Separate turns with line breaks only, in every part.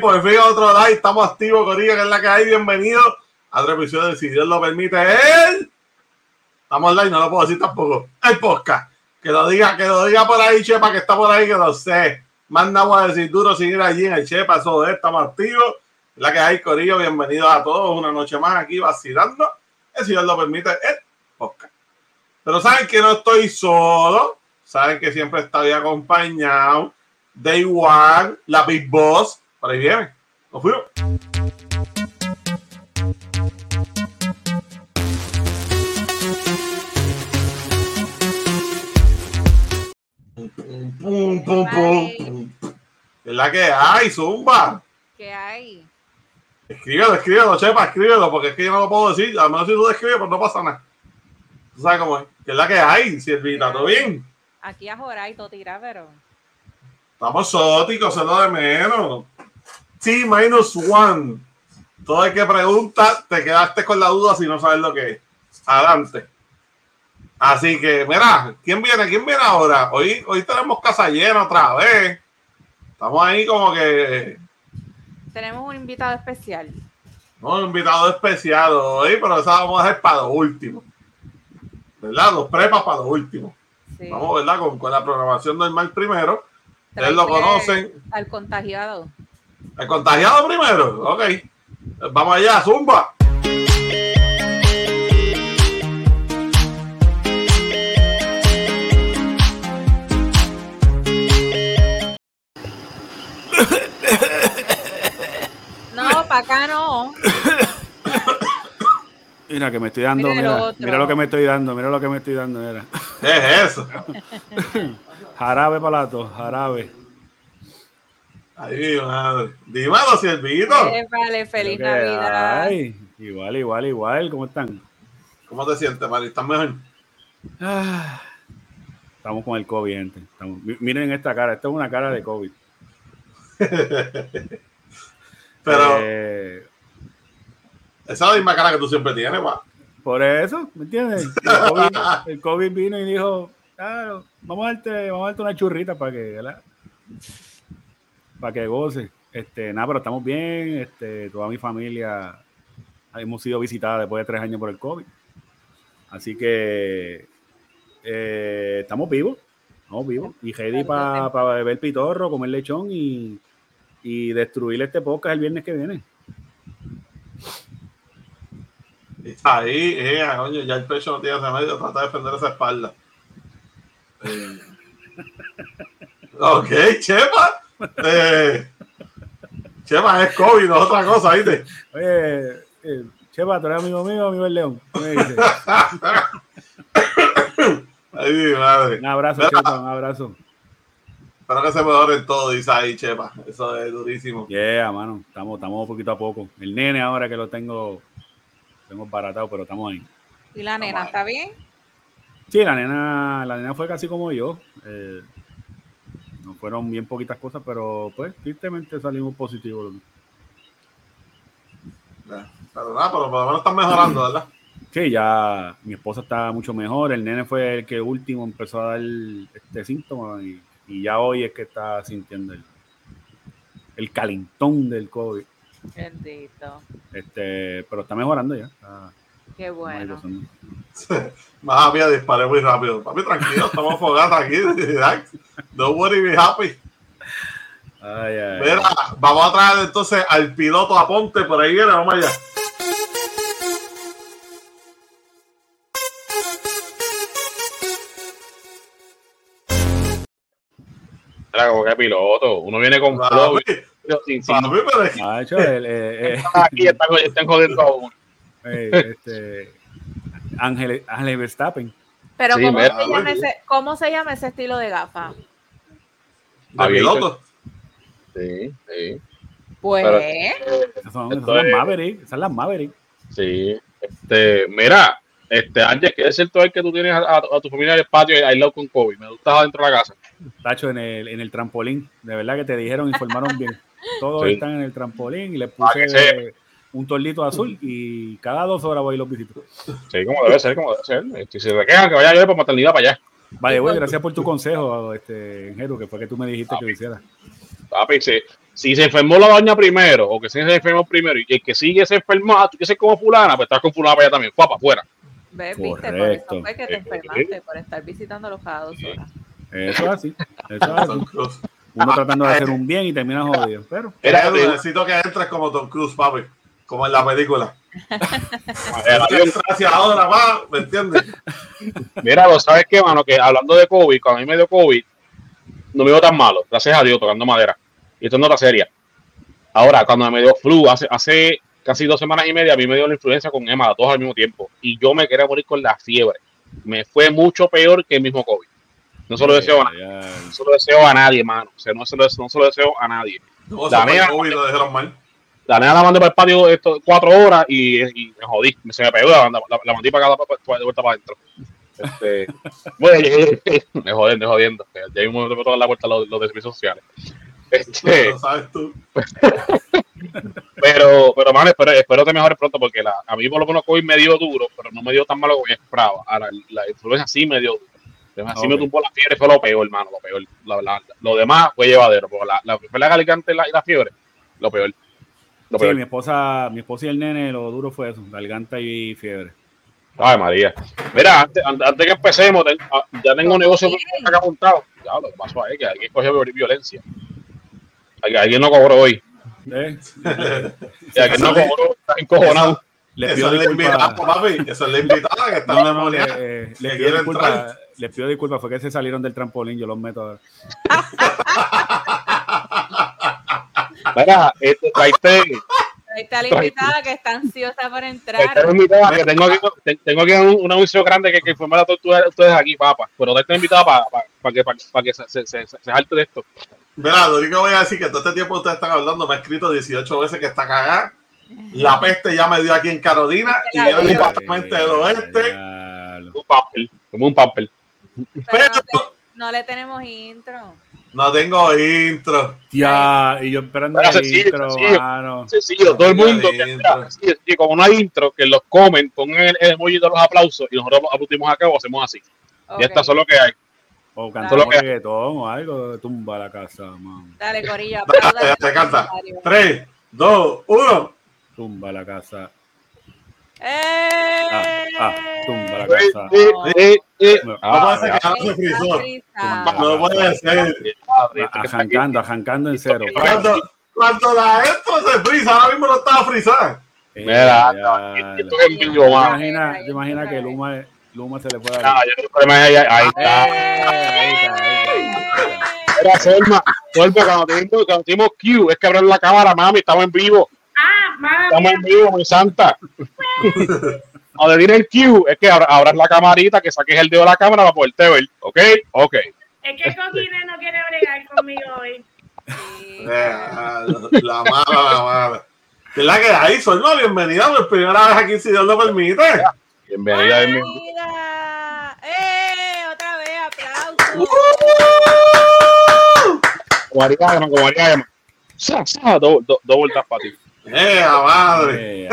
Por fin, otro live. Estamos activos, Corilla, que es la que hay. Bienvenido a otra episodio de Si Dios lo permite. Él. Estamos live, no lo puedo decir tampoco. El podcast. Que lo diga, que lo diga por ahí, Chepa, que está por ahí, que lo sé. Manda a decir duro seguir allí en el Chepa, eso de estamos activos. La que hay, Corillo, bienvenidos a todos. Una noche más aquí vacilando. El si Dios lo permite, el podcast. Pero saben que no estoy solo saben que siempre estoy acompañado. Day One, la Big Boss. Por ahí viene. Nos fuimos. Pum, pum, pum. Es la que hay, Zumba.
¿Qué hay?
Escríbelo, escríbelo, chepa, escríbelo, porque es que yo no lo puedo decir. A menos si tú lo escribes, pues no pasa nada. Tú sabes cómo es. Que es la que hay, Silvita, ¿todo bien?
Aquí a Joray, todo tira, pero.
Estamos sóticos, es lo de menos. T minus one. Todo el que pregunta, te quedaste con la duda si no sabes lo que es. Adelante. Así que, mira, ¿quién viene? ¿Quién viene ahora? Hoy, hoy tenemos casa llena otra vez. Estamos ahí como que.
Tenemos un invitado especial.
No, un invitado especial hoy, pero esa vamos a dejar para lo último. ¿Verdad? Los prepas para lo último.
Sí.
Vamos, ¿verdad? Con, con la programación normal primero. Ustedes lo conocen.
Al contagiado.
El contagiado primero. Ok. Vamos allá, Zumba.
No, para acá no.
Mira que me estoy dando,
Mira
mira, lo que me estoy dando, mira lo que me estoy dando, mira.
¿Qué es eso?
Jarabe para la tos, jarabe.
Ay, madre. Dímelo, Siervito.
Eh, Vale, feliz
que
Navidad.
hay. Igual, igual, igual, ¿cómo están?
¿Cómo te sientes, Mari? ¿Estás mejor?
Ah, estamos con el COVID, gente. Estamos- miren esta cara, esta es una cara de COVID.
Pero
Eh,
esa es la misma cara que tú siempre tienes, pa.
por eso, ¿me entiendes? El COVID, el COVID vino y dijo, "Ah, vamos a darte, vamos a darte una churrita para que, ¿verdad? Para que goce. Este, nada, pero estamos bien. Este, toda mi familia hemos sido visitadas después de tres años por el COVID. Así que eh, estamos vivos. Estamos vivos. Y ready para beber pitorro, comer lechón y, y destruir este podcast el viernes que viene.
Ahí, eh, oye, ya el pecho no tiene remedio, trata de defender esa espalda. Eh, ok, Chepa. Eh, Chepa es COVID, no es otra cosa, ¿viste?
Oye, eh, Chepa, tú eres amigo mío, amigo del León.
Ay, mi madre.
Un abrazo,
Mira.
Chepa, un abrazo.
Espero que se mejoren todo, dice ahí, Chepa. Eso es durísimo.
Yeah, mano, estamos, estamos poquito a poco. El nene ahora que lo tengo, tengo baratado, pero estamos ahí.
¿Y la nena está bien?
Sí, la nena, la nena fue casi como yo. eh, no fueron bien poquitas cosas, pero pues tristemente salimos positivos.
Pero nada, pero por lo menos están mejorando, ¿verdad?
Sí, ya mi esposa está mucho mejor. El nene fue el que último empezó a dar este síntoma y, y ya hoy es que está sintiendo el, el calentón del COVID.
Bendito.
Este, pero está mejorando ya. Está,
Qué bueno.
Más mía, disparé muy rápido. Papi, tranquilo, estamos fogados aquí. Don't worry, be happy.
Ay, ay,
Mira, vamos a traer entonces al piloto Aponte, por ahí viene, vamos allá.
Era como que piloto. Uno viene con flow, sin, sin-
papi, pero
Ah, el, eh, eh,
Aquí están, están jodiendo a uno.
Eh, este, Ángel, Ángel Verstappen.
Pero
Sí,
¿cómo,
mira,
se llama ese, ¿cómo se llama ese estilo de gafas?
de
Abierto.
piloto.
Sí, sí.
Pues,
Pero-
Esas son, esas son las Maverick. Esas son las Maverick.
Sí. Este, mira, este, Ángel, que es cierto es que tú tienes a, a- a tu familia en el patio aislado con COVID. Me estás adentro de la casa.
Tacho, en el, en el trampolín. De verdad que te dijeron, informaron bien. Todos
Sí.
están en el trampolín y les
Ah,
puse un torlito azul y cada dos horas voy y los visito.
Sí, como debe ser, como debe ser. Este, Si se quejan que vaya yo por maternidad para allá.
Vale, güey, gracias por tu consejo, este, Jero, que fue que tú me dijiste que lo hiciera.
Papi, si, si se enfermó la doña primero, o que se enfermó primero, y el que sigue se enfermó, ah, tú quieres ser como fulana, pues estás con fulana para allá también. Guapa, afuera.
¿Ves? Viste, por eso fue que te enfermaste, por estar visitándolos cada dos horas.
Eso es así. Eso es así. Uno tratando de hacer un bien y termina jodido. Pero
Era,
necesito que entres como Tom Cruise, papi. Como en la película.
el avión.
Gracias ahora, va, ¿me entiendes?
Mira, lo sabes qué, mano, que hablando de COVID, cuando a mí me dio COVID, no me dio tan malo, gracias a Dios, tocando madera. Y esto es nota seria. Ahora, cuando me dio flu, hace, hace casi dos semanas y media, a mí me dio la influencia con Emma, todos al mismo tiempo. Y yo me quería morir con la fiebre. Me fue mucho peor que el mismo COVID. No se lo deseo a nadie. No se lo deseo a nadie, mano. O sea, no se lo, no se lo deseo a nadie.
No,
La mía-
COVID, lo dijeron mal.
La nena la mandé para el patio esto, cuatro horas y, y me jodí. Se me pegó, la, la, la mandé para acá, para, para- de vuelta para adentro. Este, bueno, me joden, me jodiendo. Ya hay un momento que toda la vuelta los, los de servicios sociales. Este,
sabes tú.
pero, pero, man, espero, espero te mejores pronto porque la, a mí por lo menos COVID me dio duro, pero no me dio tan malo como yo esperaba. Ahora, la influencia sí me dio duro. Así me
Ok.
tumbó la fiebre, fue lo peor, hermano, lo peor. La- la- lo demás fue llevadero, pero la, la, fue la la, y la fiebre, lo peor. Lo
Sí,
peor.
mi esposa, mi esposa y el nene, lo duro fue eso, garganta y fiebre.
Ay, María. Mira, antes, antes antes que empecemos, ten- ah, ya tengo un negocio acá apuntado. Ya, lo que pasó ahí, que alguien cogió violencia. Alguien, alguien no cobró hoy.
¿Eh?
Y alguien no cobró, está encojonado.
Le pido disculpas.
papi. Eso es la invitada que está
No, no, no, le, eh,
quiere
pido disculpas. Les pido disculpas, fue que se salieron del trampolín, yo los meto ahora.
Mira, este, traiste,
Ahí está la invitada que está ansiosa por entrar.
traiste una invitada que tengo aquí, te- tengo aquí un, un anuncio grande que, que fue a todos ustedes, ustedes aquí, papá. Pero traiste una invitada para que, para que se, se, se, se salte de esto.
Mira, lo único que voy a decir que todo este tiempo ustedes están hablando, me ha escrito 18 veces que está cagada. La peste ya me dio aquí en Carolina y viene el departamento del oeste.
Un papel, como un papel.
Pero
Pero
no, no le tenemos intro.
No tengo intro.
Ya, y yo esperando
Era
el
sencillo,
intro,
sencillo.
mano.
Sencillo, todo el mundo. Que, sí, sí, como no hay intro, que los comen, pongan el, el emoji de los aplausos y nosotros aplaudimos acá o hacemos así. Y estas son lo que hay.
O cantamos reggaetón o algo, tumba la casa, man.
Dale, Corillo.
Dale, dale, canta.
comentarios.
3, 2, 1.
Tumba la casa.
¡Eh!
Ah, ah, tumba la
Eh,
casa.
eh, eh, eh.
No,
¿Cómo
Ah,
puede ser.
En cero.
Cuando, cuando la esto se frisa, ahora mismo no estaba frisada.
Eh,
Mira,
ya,
esto es en vivo,
¿Te
mano.
imaginas, te imaginas que Luma, Luma se le puede
Ah,
dar?
ahí, ahí está.
Eh, ahí está, ahí está.
Era Selma, Selma, cuando tuvimos, Q, es que abrir la cámara, mami, estamos en vivo.
Ah, mala
Estamos en vivo, mi santa. Cuando tiene el Q, es que abra- abras la camarita, que saques el dedo de la cámara para poderte ver. ¿Ok? Ok.
Es que Coquine no quiere bregar conmigo hoy.
Sí.
Eh, la mala, la mala. ¿Qué es la que hay? Solma, bienvenida por primera vez aquí, si Dios lo permite.
Bienvenida. bienvenida.
¡Eh! Otra vez, aplausos.
Como haría Emma, como haría Emma. Sa, sa, Dos dos- dos vueltas para ti.
¡Eh, la madre!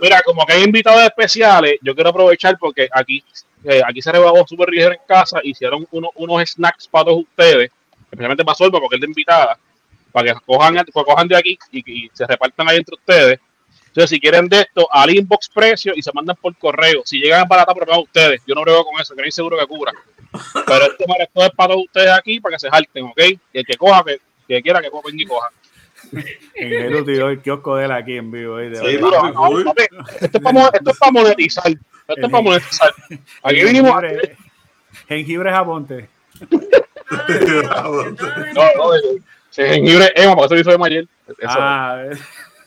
Mira, como que hay invitados especiales, yo quiero aprovechar porque aquí, eh, aquí se rebajó súper ligero en casa, hicieron uno- unos snacks para todos ustedes, especialmente para Solva, porque es de invitada, para que cojan, pues, cojan de aquí y, y se repartan ahí entre ustedes. Entonces, si quieren de esto, al inbox precio y se mandan por correo. Si llegan a barata, problema ustedes. Yo no brego con eso, que no seguro que cubra. Pero este esto es para todos ustedes aquí, para que se jalten, ¿ok? Y el que coja, que, que quiera que coja, y coja.
En Jeru tiró el kiosco de él aquí en vivo.
Sí,
no, Esto es para esto es para monetizar. Esto es para monetizar. Aquí vinimos
Jengibre, japonte.
No, no, eh, ese jengibre Emma, porque eso lo hizo Emma ayer. Eso,
Ah, eh,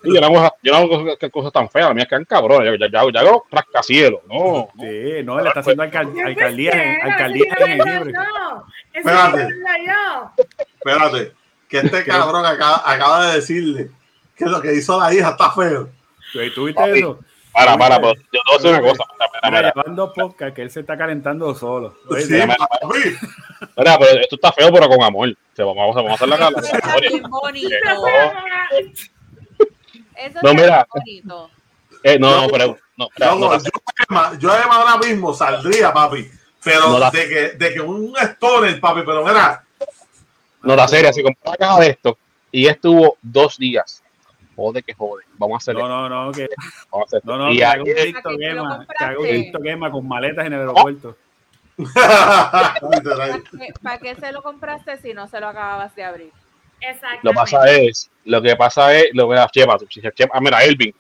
y yo no hago, yo no hago cosas, que- cosas tan feas, las mías quedan cabronas. Yo, ya, ya, ya hago rascacielos. No, no.
sí, no, él está haciendo alcal-
Yo
alcaldía, alcaldía
eso
en jengibre.
yo. Eso
Espérate.
yo.
Espérate, que este cabrón acaba, acaba de decirle que lo que hizo la hija está feo.
¿Tú- ¿Tú
Papi.
viste eso?
Para, para, pero yo te voy a decir una cosa.
Podcast que él se está calentando solo. Oye,
Sí.
Mira, pero esto está feo, pero con amor. O sea, vamos, a- vamos a hacer la cara.
Eso
No, mira.
bonito.
Eh, no, no, pero. No, no,
yo, Emma, yo Emma ahora mismo saldría, papi. Pero
No la-
de, que, de que un stoner, papi, pero mira,
no, la serie, si compré una caja de esto y estuvo dos días. Jode que jode. Vamos a hacer
No,
esto.
no, no, que,
Vamos a hacer
no, no,
y
que haga un
aquí-
TikTok
¿A quién te lo
Emma, que haga un? TikTok Emma con maletas en el aeropuerto.
literal.
¿Para qué se lo compraste si no se lo acababas de abrir?
Exactamente.
Lo pasa es, lo que pasa es, lo que la Cheva, ah, mira, Elvin,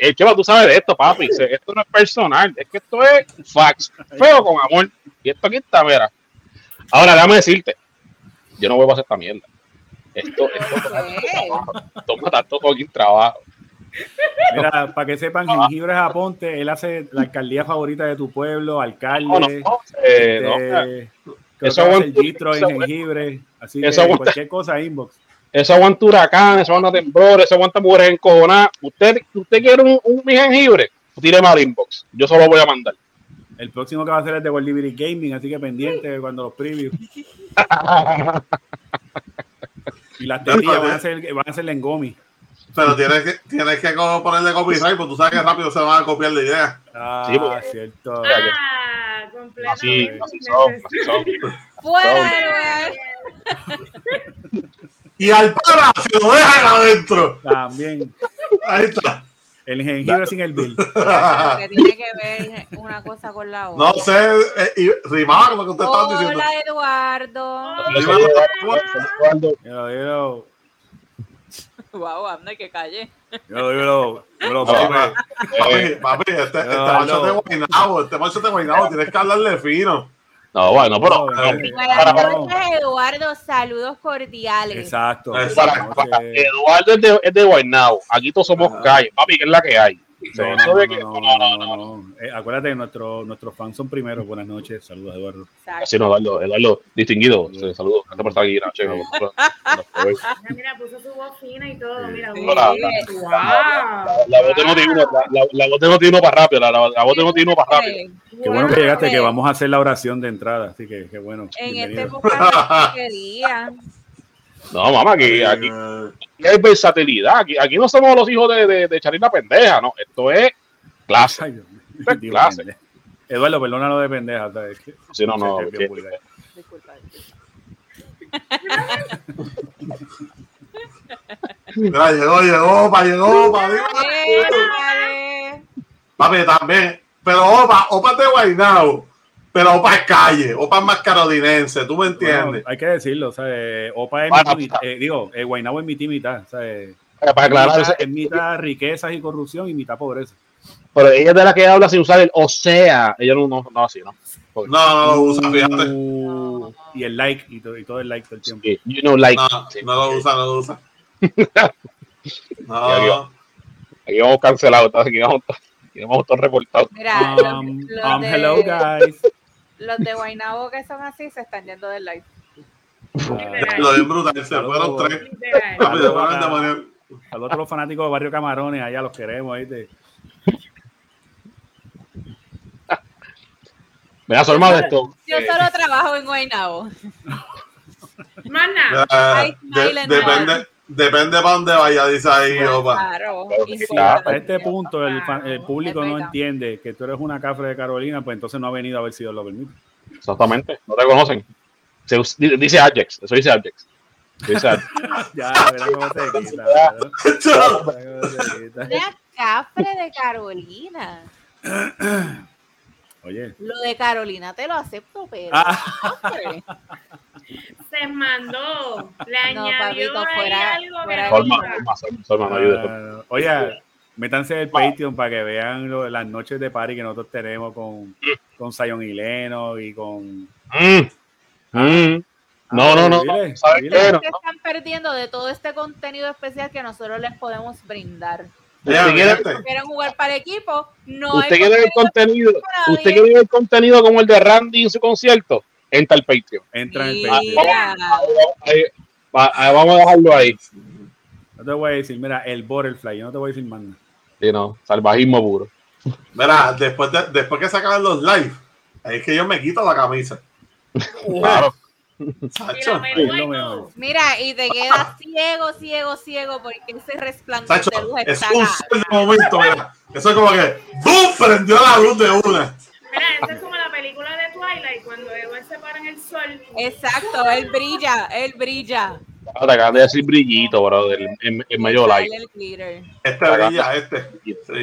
el Cheva, tú sabes de esto, papi, esto no es personal, es que esto es fax, feo con amor, y esto aquí está, mira. Ahora, déjame decirte, yo no vuelvo a hacer esta mierda. Esto, esto,
¿Qué?
toma tanto fucking trabajo.
Mira, para que sepan, Jengibre Aponte, él hace la alcaldía favorita de tu pueblo, alcalde.
No, no, no, eh, no,
este, creo
eso
que hace el gistro en jengibre. Así que
aguanta-
cualquier cosa, inbox.
eso aguanta huracanes, eso aguanta temblores, eso aguanta mujeres encojonadas. Usted, usted quiere un, un mi jengibre, tire mal inbox, yo solo voy a mandar.
El próximo que va a hacer es de World Liberty Gaming, así que pendiente cuando los previews. Y las tetillas van a ser, van a ser en gomi.
Pero tienes que, tienes que ponerle copyright, porque tú sabes que rápido se van a copiar la idea.
Ah,
Sí, porque-
cierto.
Ah,
Así,
completamente.
así son, así son.
Fuera.
Y al para, lo dejan adentro.
También.
Ahí está.
El jengibre sin el bill.
Que tiene que ver una cosa con la otra.
No sé, eh, y rimaba con lo que usted estaba diciendo.
Hola, Eduardo.
Eduardo, Eduardo,
Yo, yo,
Wow, anda que calle.
yo, yo, yo, yo,
Papi,
papi.
este, este macho de guainabo, este macho de guainabo, tienes que hablarle fino.
No, bueno, pero.
Buenas noches, Eduardo. Saludos cordiales.
Exacto.
Para. Eduardo es de, es de Guaynabo. Aquí todos somos
Ajá.
calle. Papi, que es la que hay.
No, no, no, no,
no, no,
no,
no,
no, no. Eh, acuérdate que nuestro, nuestros fans son primero. Buenas noches. Saludos, Eduardo.
Así no, Eduardo, Eduardo, distinguido. Sí, Saludos. Gracias por estar aquí.
Mira, mira, puso su voz fina y todo. Mira.
La voz de Noti uno, la, voz de Noti uno para rápido. La, la, la voz de Noti uno para rápido.
Qué bueno que llegaste, que vamos a hacer la oración de entrada. Así que, qué bueno.
En este
Bienvenido.
No, mamá, aquí, aquí, aquí hay versatilidad. Aquí, aquí no somos los hijos de, de, de Charina pendeja, no. Esto es clase.
Ay.
Esto es clase.
Eduardo, perdónalo de pendeja. ¿sabes?
Si no, no.
Es bien
que-.
Disculpa,
llegó, llegó, pa, llegó, pa. Papi, también. Pero Opa, Opa de Guaynabo. Pero Opa es calle, Opa es más carolinense, ¿tú me entiendes?
Bueno, hay que decirlo, ¿sabes? Opa es
Bueno,
mi mitad, eh, digo, eh, Guaynabo es mitad y mitad, ¿sabes?
Para aclarar,
mitad, es mitad riquezas y corrupción y mitad pobreza.
pero ella es de la que habla sin usar el o sea. Ella no, no, no así, ¿no?
no, no lo usa, fíjate.
Uh, y el like, y, todo- y todo el like todo el tiempo.
Sí, You know, like.
No,
Sí.
no lo usa, no lo usa. No.
Aquí vamos cancelados, aquí vamos, aquí vamos todos reportados.
Mira,
Um, um,
de,
hello, guys.
Los de Guaynabo que son así se están yendo del live.
Ah,
lo bien brutal, se fueron tres.
Saludos a los fanáticos de Barrio Camarones, allá los queremos, ¿viste?
Me da su hermano esto.
Yo solo trabajo en Guaynabo. Ay, smile
de-
and
depende, para dónde vaya, dice ahí, Opa.
Claro.
Ah,
hasta este punto el, el público
Es
no entiende que tú eres una cafre de Carolina, pues entonces no ha venido a ver si Dios lo permite.
Exactamente, no te conocen. Se dice Ajax, eso dice Ajax. Dice Ajax.
Ya, verá cómo se quita. verá cómo se quita.
Una cafre de Carolina.
Oye,
Lo de Carolina te lo acepto, pero.
Ah.
Se mandó. Le
No,
añadió
papito,
ahí
fuera-
algo
fuera
no
ayude.
ah, oye, métanse el Patreon para que vean lo- las noches de party que nosotros tenemos con, con Zion y Leno y con...
Mm, mm. No, no, no.
Dile,
no, ¿Sabes
dile.
qué? No,
Se están perdiendo de todo este contenido especial que nosotros les podemos brindar.
Ya,
¿Usted quiere-
fíjate.
Quieren jugar para el equipo, no
¿Usted
hay
quiere ver
contenido.
¿Usted quiere ver contenido como el de Randy en su concierto? Entra al Patreon.
Entra en el. Patreon.
Ahí, va- ahí vamos a dejarlo ahí.
No te voy a decir, mira, el Butterfly, yo no te voy a decir más nada.
Sí, no, salvajismo puro.
Mira, después, de- después que se acaban los live, es que yo me quito la camisa.
Claro.
Sacho.
Mira, y te quedas ciego, ciego, ciego, porque ese resplandor
Sacho,
de luz
es
está
un sol de momento, mira. Eso es como que ¡bum! prendió la luz de una.
Mira, eso es como
Exacto, él brilla, él brilla.
Te acaban de decir brillito, brother, en, en medio light.
El.
Este brilla, este. Sí.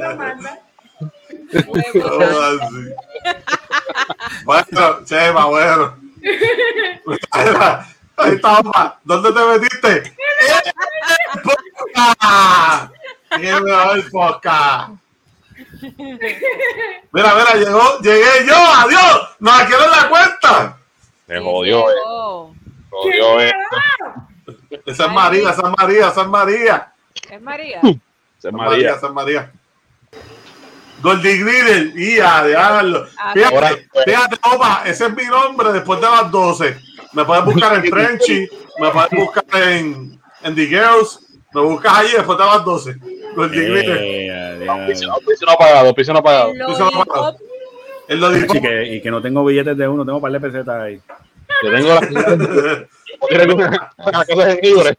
Lo manda.
Así. Bueno, Chema, bueno. Ahí está, papá. ¿Dónde te metiste? ¡En podcast! ¡Qué mejor podcast! Mira, mira, llegó, llegué yo, adiós. Nos adquieren la cuenta.
Se jodió, eh. Jodió, eh.
Esa es María, esa es María, esa es María.
Es María.
Esa es María, esa es María. Goldie Griddle, y a diablo.
Ah,
Fíjate, fíjate, opa, ese es mi nombre después de las 12. Me puedes buscar en Frenchy, me puedes buscar en, en The Girls, me buscas ahí después de las 12. Goldie Griddle.
Eh.
Auspicio no pagado, auspicio no pagado.
Lo
Tú se lo
dijo-
pagas. Él lo dijo.
Y que, y que no tengo billetes de uno, tengo un par de pesetas ahí.
Yo tengo la Tiene una una cosa de libre.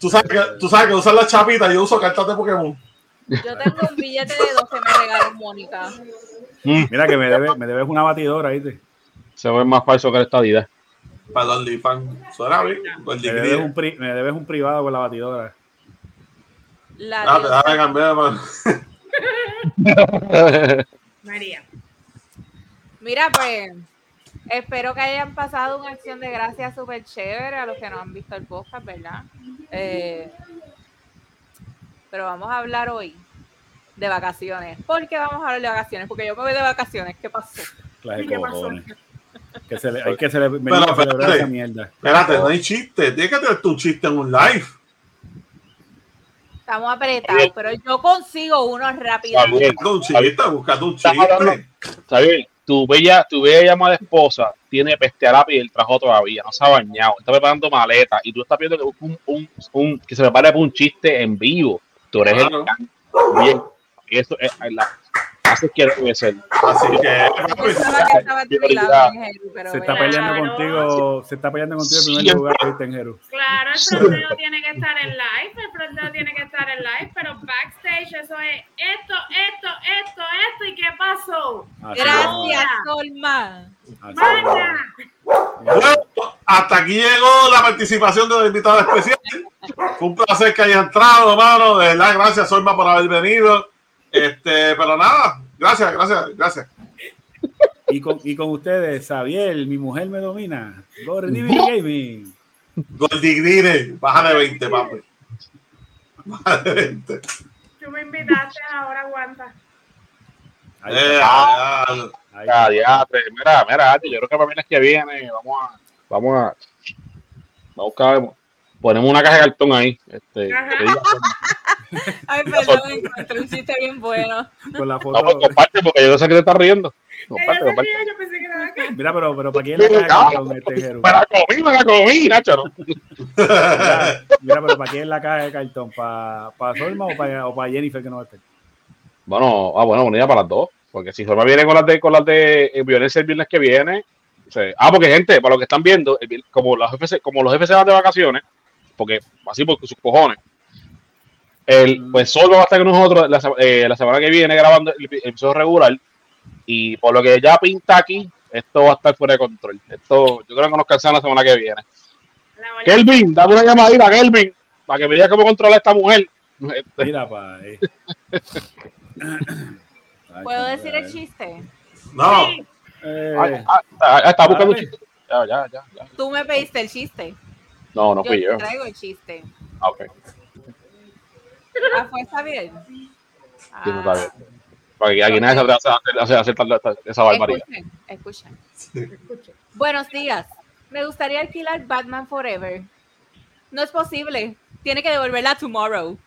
tú, sabes que, tú sabes que usas las chapitas, yo uso cartas de Pokémon.
Yo tengo un billete de 12 me regaló Mónica.
Mira que me debes, me debes una batidora, ¿viste?
Se ve más falso que la estadidad.
Para los OnlyFans. Suena bien. Goldie
Me debes, un
Griddle.
pri- me debes un privado con la batidora.
La
Ah, te
diosa-
déjame cambiar.
María.
Mira, pues, espero que hayan pasado una acción de gracias súper chévere a los que no han visto el podcast, ¿verdad? Eh, pero vamos a hablar hoy de vacaciones. ¿Por qué vamos a hablar de vacaciones? Porque yo me voy de vacaciones. ¿Qué pasó?
Clase
¿Y
de
qué pasó?
Que se le- hay que cele- venir
Pero, espérate.
esa mierda.
Espérate, no hay chiste. Tienes que tener tu chiste en un live.
Estamos apretados, pero yo consigo uno rápidamente.
Bien.
Buscate un chiste.
¿Sabes? Tu bella, tu bella llamada esposa tiene peste a lápiz y el trajo todavía, no se ha bañado, está preparando maletas y tú estás pidiendo que busque un, un, un- que se prepare para un chiste en vivo. Tú eres
Claro.
el bien. Y eso es la haces que debe ser.
Así que, pues,
pensaba que lado, pero
Se está peleando
Claro.
contigo, se está peleando contigo en primer lugar, ¿viste, en Jeru?
Claro, el fronteo tiene que estar en live, el fronteo tiene que estar en live, pero backstage eso es esto, esto, esto, esto, ¿y qué pasó?
Así
Gracias. Solma.
así.
Bueno, hasta aquí llegó la participación de los invitados especiales. Fue un placer que hayas entrado, hermano. De verdad, gracias, Solma, por haber venido. Este, pero nada, gracias, gracias, gracias.
Y con, y con ustedes, Xavier, mi mujer me domina. Gordy Gaming.
Goldie Grine, baja de 20, papi. Baja de 20.
Tú me invitaste, ahora aguanta.
Ahí
Eh, ah,
ahí
Ah. Mira, mira, yo creo que para mí que viene, vamos a, vamos a, vamos a buscar, ponemos una caja de cartón ahí. Este, diga,
Ay, perdón, encontré un chiste bien bueno.
Con la
vamos,
foto.
comparte porque yo no sé que te estás riendo.
Ella
Comparte,
se
comparte.
ríe, yo pensé que era acá.
Mira, pero, pero ¿para quién la caja de cartón este Jeru?
Comí, me la comí, Nacho. ¿no?
Mira, mira, pero ¿para quién la caja de cartón? ¿Para, para Solma o para, o para Jennifer que no va a estar?
Bueno, ah, bueno, unida para las dos. Porque si Forma viene con las de, con las de eh, violencia el viernes que viene. o sea, ah, porque gente, para los que están viendo, el como los jefes, como los jefes se van de vacaciones, porque así porque sus cojones. El, pues solo va a estar con nosotros la, eh, la semana que viene grabando el, el episodio regular. Y por lo que ya pinta aquí, esto va a estar fuera de control. Esto, yo creo que nos cansan la semana que viene. Kelvin, dame una llamadita, Kelvin, para que me diga cómo controla esta mujer.
Mira, pa. ahí. Ay,
¿Puedo decir el chiste?
no,
Sí,
Eh,
ah, ah, ah, está buscando un chiste. Ya, ya, ya, ya.
Tú me pediste el chiste.
No, no
Yo
fui
te
yo.
traigo el chiste.
Ah, ok.
Ah, fue Xavier.
Sí, no está bien. Porque aquí nadie se hace, hace, hace tal- tal- esa barbaridad.
Escuchen, escuchen. Buenos días. Me gustaría alquilar Batman Forever. No es posible. Tiene que devolverla tomorrow.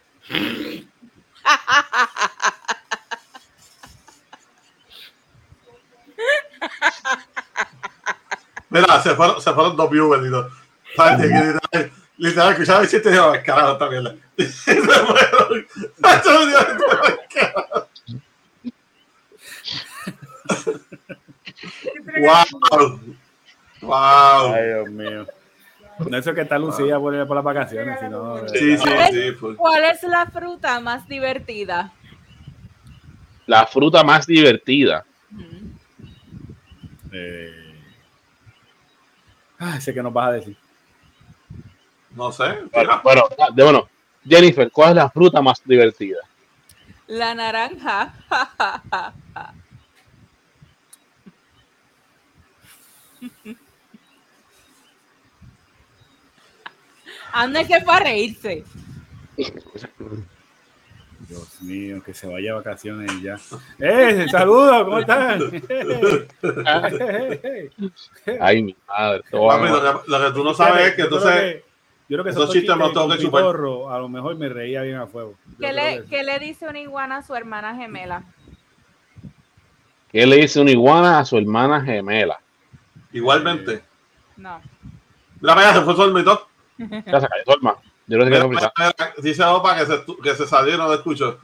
mira, se fueron, se fueron dos viewers y todo. Ay, te quiero gritar. Literal, escuchaba el chiste y digo, carajo, esta mierda. Y se fueron. Nacho me dijo, carajo. Wow. Wow.
Ay, Dios mío. No eso que está Lucía por, por las vacaciones, sino.
Sí, sí,
¿Cuál es-
sí. Fue.
¿Cuál es la fruta más divertida?
La fruta más divertida.
eh, Ay, sé que nos vas a decir.
No sé.
Bueno, bueno, de- bueno, Jennifer, ¿cuál es la fruta más divertida?
La naranja. Anda que para reírse.
Dios mío, que se vaya a vacaciones ya. ¡Eh! ¡Saludos! ¿Cómo están?
Ay, mi madre.
lo, que, lo que tú no sabes es que entonces.
Yo creo que
esos chistes los tengo que chupar.
a lo mejor me reía bien a fuego.
¿Qué le,
que-
qué le dice una iguana a su hermana gemela?
¿Qué le dice una iguana a su hermana gemela?
Igualmente.
No.
Para allá, se fue su dormito.
Ya se cayó hermana. Yo no
mira, mira, Dice Opa que se, que se salió y no lo escucho.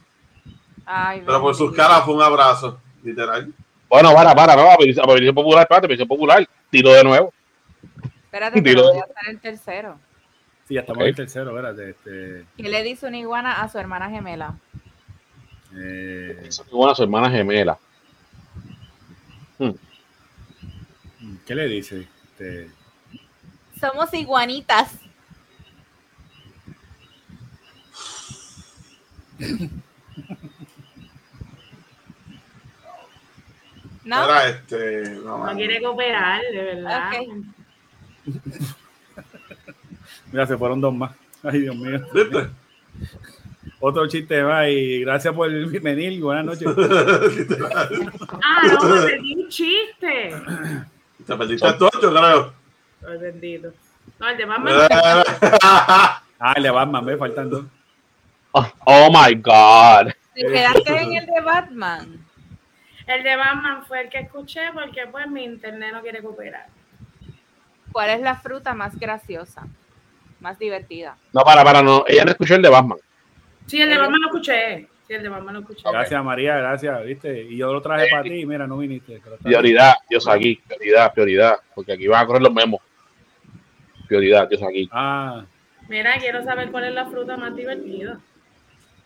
Ay,
Pero por sus caras fue un abrazo. Literal.
Bueno, para, para, no, aparición popular, espérate, aparición popular. Tiro de nuevo.
Espérate, que no voy a hacer el tercero.
Sí, ya estamos
Ok.
en el tercero, espérate. Este,
¿Qué le dice una iguana a su hermana gemela?
eh,
Esa iguana a su hermana gemela.
¿Qué le dice? Este,
Somos iguanitas. ¿No?
Era este. No,
No quiere cooperar, de verdad.
Ok.
Mira, se fueron dos más. Ay, Dios mío.
¿Viste?
Otro chiste más y gracias por venir. Buenas noches.
Ah, no, me perdí un chiste.
Te perdiste el tocho, creo.
Ay, bendito. No, el de más me
Ah, le va más, me faltan dos.
Oh, oh my God.
¿Te quedaste en el de Batman?
El de Batman fue el que escuché porque pues mi internet no quiere cooperar.
¿Cuál es la fruta más graciosa? Más divertida.
No, para, para, no. Ella no escuchó el de Batman.
Sí, el de Batman lo escuché. Sí, el de Batman lo escuché.
Gracias, María, gracias, ¿viste? Y yo lo traje para ti, mira, no viniste.
Prioridad, Dios aquí. Prioridad, prioridad. Porque aquí van a correr los memos. Prioridad, Dios aquí.
Ah,
Mira, quiero saber cuál es la fruta más divertida.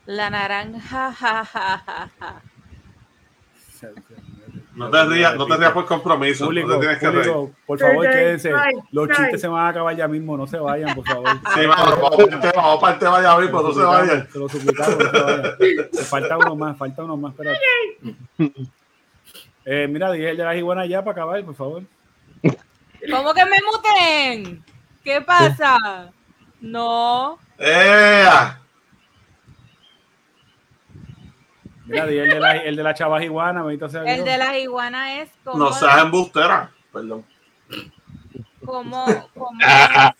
La naranja. ja, ja, ja, ja.
No te rías, no te rías por compromiso.
Público,
no te tienes que reír.
público, por favor, quédense. Los chistes se van a acabar ya mismo, no se vayan, por favor.
Sí, vamos para el tema, vamos para el tema ya mismo, no se vayan.
Se lo suplicamos, no se vayan. Falta uno más, falta uno más, espérate. Eh, mira, dije el de las iguanas ya para acabar, por favor.
¿Cómo que me muten? ¿Qué pasa? No.
¡Ea!
Mira, el de la, el de la chava iguana, sea
El
Dios.
de las iguanas es como.
No seas embustera. Perdón.
como.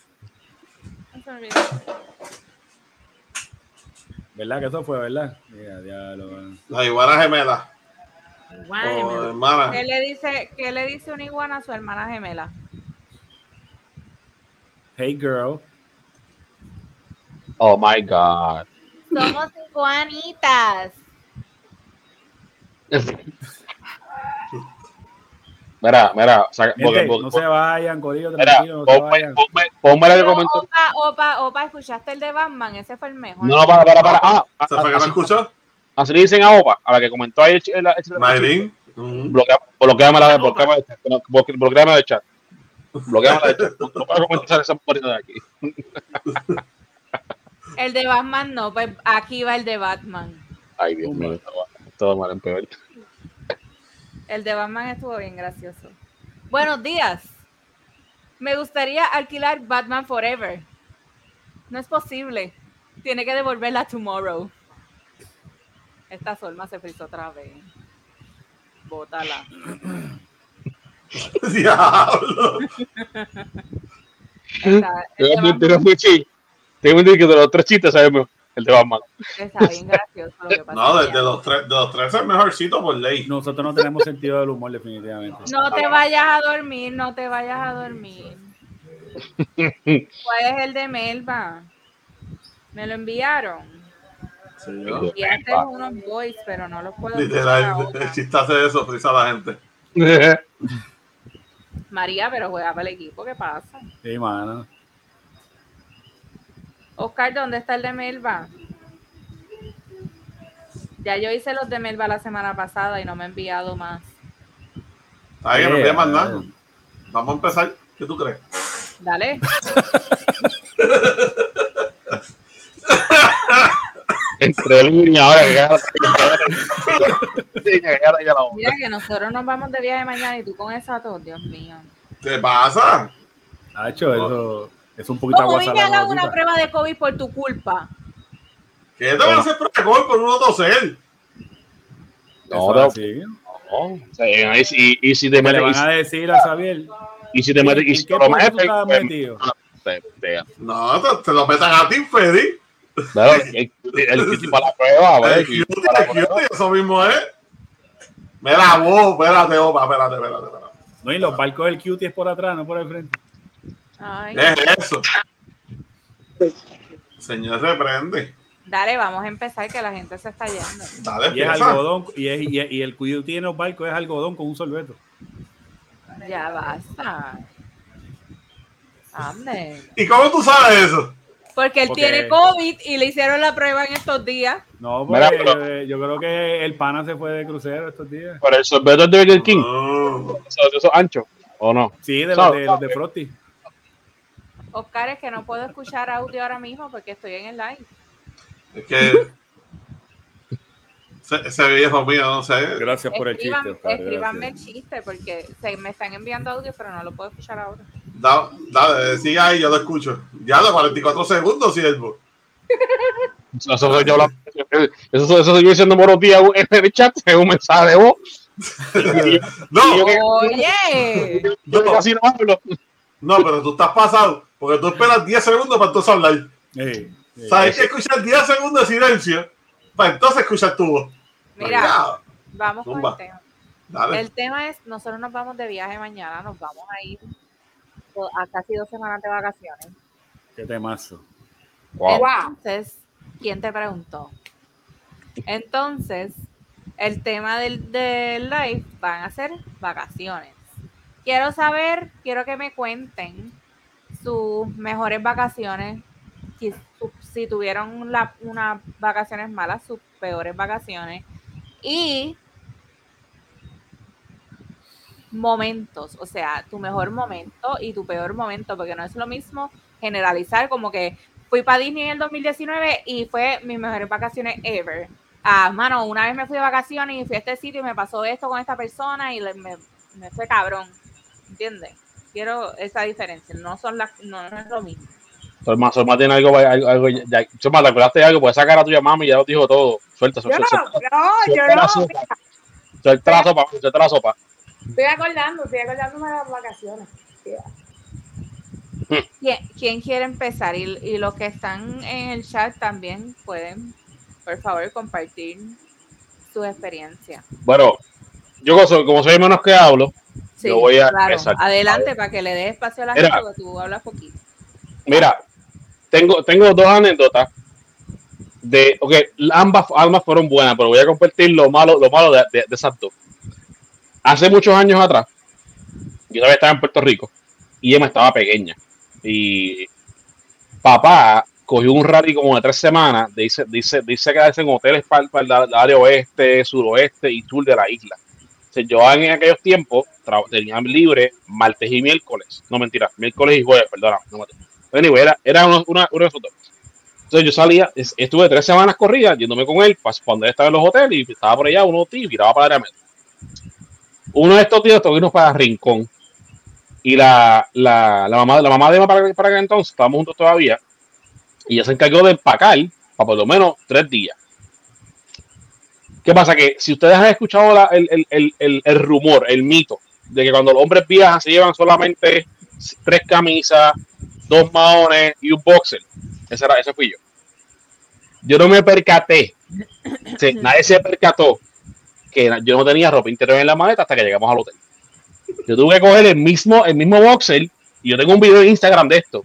¿Verdad que eso fue, verdad? Mira, diablo.
La iguana gemela.
Guay,
O
me-
hermana.
¿Qué le dice, qué le dice una iguana a su hermana gemela?
Hey, girl.
Oh my God.
Somos iguanitas.
Mira, mira, saca, porque,
Gente,
porque-
no se vayan, Corillo,
mira,
tranquilo, no se
ponme,
vayan.
ponme, ponme la que
Pero,
comentó.
opa, opa, opa, ¿escuchaste el de Batman? Ese fue el mejor.
No, para, para, para. Ah,
¿Se fue que no
así,
escuchó?
así le dicen a Opa, a la que comentó ahí. el-
Maylin.
Bloqueame la de chat. Bloqueame la del chat. No puedo comentar esa porita de aquí.
El de Batman no, pues aquí va el de Batman.
Ay, Dios mío, va mal en peor.
El de Batman estuvo bien gracioso. Buenos días. Me gustaría alquilar Batman Forever. No es posible. Tiene que devolverla tomorrow. Esta solma se frizó otra vez. Bótala.
Diablo.
Tengo que
Batman.
Tengo que decir que de los tres chistes sabemos el de Batman.
está bien gracioso. Lo que pasa
No, de, los tres, de los tres es el mejorcito por ley.
Nosotros no tenemos sentido del humor, definitivamente.
No te vayas a dormir, no te vayas a dormir. ¿Cuál es el de Melba? Me lo enviaron.
Sí, ¿no?
Y haces unos boys, pero no los puedo
Literal, el chiste hace eso, frisa a la gente.
María, pero juega para el equipo, ¿qué pasa?
Sí, mano.
Oscar, ¿dónde está el de Melba? Ya yo hice los de Melba la semana pasada y no me he enviado más.
Ahí que no
Eh,
pide más
eh.
nada. Vamos a empezar. ¿Qué tú crees?
Dale.
Entre ahora ya- ya la-
Mira que nosotros nos vamos de viaje mañana y tú con esa tos, Dios mío.
¿Qué pasa?
Hacho, eso es un poquito
¿Cómo
agua
me
con
una prueba de COVID por tu culpa?
¿Qué te van a hacer protocolo por uno toser?
No, no.
así.
No, o sea, y, si- y si te
¿Qué le
metes,
van a decir a Xavier?
y si te metes, y
¿En
si
qué
te lo metes, pues,
metido?
te- te-
No, te, te lo metan a ti, Freddy.
claro, el, el, el tipo la prueba, la
el
prueba.
cutie, eso mismo es. Mira, vos, espérate, opa, espérate, espérate, espérate.
No, y los barcos del cutie es por atrás, no por el frente.
Ay.
¿Qué es eso? Señor, reprende.
Dale, vamos a empezar que la gente se está yendo.
Dale,
Y es algodón, y, es, y, es- y el cutie en los barcos es algodón con un sorbeto.
Ya basta. Ande.
¿Y cómo tú sabes eso?
Porque él
Porque-
tiene COVID y le hicieron la prueba en estos días.
No,
Mira,
porque
pero-
eh, yo creo que el pana se fue de crucero estos días.
Pero el sorbeto de Burger King, esos anchos, ¿o no?
Sí, de los de, los de
sabe.
Frosty.
Oscar, es que no puedo escuchar audio ahora mismo porque estoy en el live.
Es que. Ese, ese viejo mío, no sé.
Gracias por el chiste. Oscar,
escríbanme el chiste porque se me están enviando audio, pero no lo puedo escuchar ahora.
Da- Dale, sigue ahí, yo lo escucho. Ya los 44 segundos, siervo.
Eso, eso soy yo hablando- eso, eso soy yo diciendo moros días en el chat, en un mensaje de voz.
No,
Yo que-
Oye,
Yo casi no hablo.
no, pero tú estás pasado. Porque tú esperas 10 segundos para entonces hablar.
Sí, sí.
O sea, hay que escuchar 10 segundos de silencio para entonces escuchar tu voz.
mira, vamos con el tema.
Dale.
El tema es, nosotros nos vamos de viaje mañana, nos vamos a ir a casi dos semanas de vacaciones.
Qué temazo.
Wow.
Entonces, ¿quién te preguntó? Entonces, el tema del, del live van a ser vacaciones. Quiero saber, quiero que me cuenten sus mejores vacaciones, si, si tuvieron la- unas vacaciones malas, sus peores vacaciones y momentos, o sea, tu mejor momento y tu peor momento, porque no es lo mismo generalizar como que fui para Disney en el 2019 y fue mis mejores vacaciones ever. Ah, mano, una vez me fui de vacaciones y fui a este sitio y me pasó esto con esta persona y me, me fue cabrón. ¿Entiendes? Quiero esa diferencia. No son las, no, no es lo mismo.
Solma, Solma tiene algo, algo, algo ya, Solma, te acordaste de algo, puedes sacar a tuya mami y ya lo dijo todo. Suelta,
Yo
suelta,
no,
suelta,
no, yo
suelta la
no.
sopa. Suelta la sopa, suelta la sopa.
Estoy acordando, estoy acordándome de las vacaciones.
¿Quién, quién quiere empezar? Y, y los que están en el chat también pueden, por favor, compartir su experiencia.
Bueno, yo como soy, como soy menos que hablo,
Sí,
Yo voy a
claro. Adelante para que le dé espacio a la
Mira.
gente, porque tú hablas poquito.
mira, tengo, tengo dos anécdotas de, ok, ambas, ambas fueron buenas, pero voy a compartir lo malo, lo malo de, de, de esas dos. Hace muchos años atrás, yo todavía estaba en Puerto Rico y Emma estaba pequeña. Y papá cogió un rally como de tres semanas, dice, dice, dice quedarse en hoteles para, para el área oeste, suroeste y sur de la isla. Yo en aquellos tiempos tenía libre martes y miércoles. No mentira, miércoles y jueves, perdona. No, anyway, era, era una- esos dos. Entonces yo salía, es- estuve tres semanas corridas yéndome con él cuando él estaba en los hoteles y estaba por allá, uno tío, y viraba para el. Uno de estos tíos tuvimos para Rincón. Y la, la, la mamá, la mamá de para, para aquel entonces, estábamos juntos todavía, y ella se encargó de empacar para por lo menos tres días. ¿Qué pasa? Que si ustedes han escuchado la- el, el- el- el- el rumor, el mito, de que cuando los hombres viajan se llevan solamente tres camisas, dos maones y un boxer, ese, era, ese fui yo. Yo no me percaté, sí, nadie se percató que yo no tenía ropa interior en la maleta hasta que llegamos al hotel. Yo tuve que coger el mismo, el mismo boxer y Y yo tengo un video en Instagram de esto.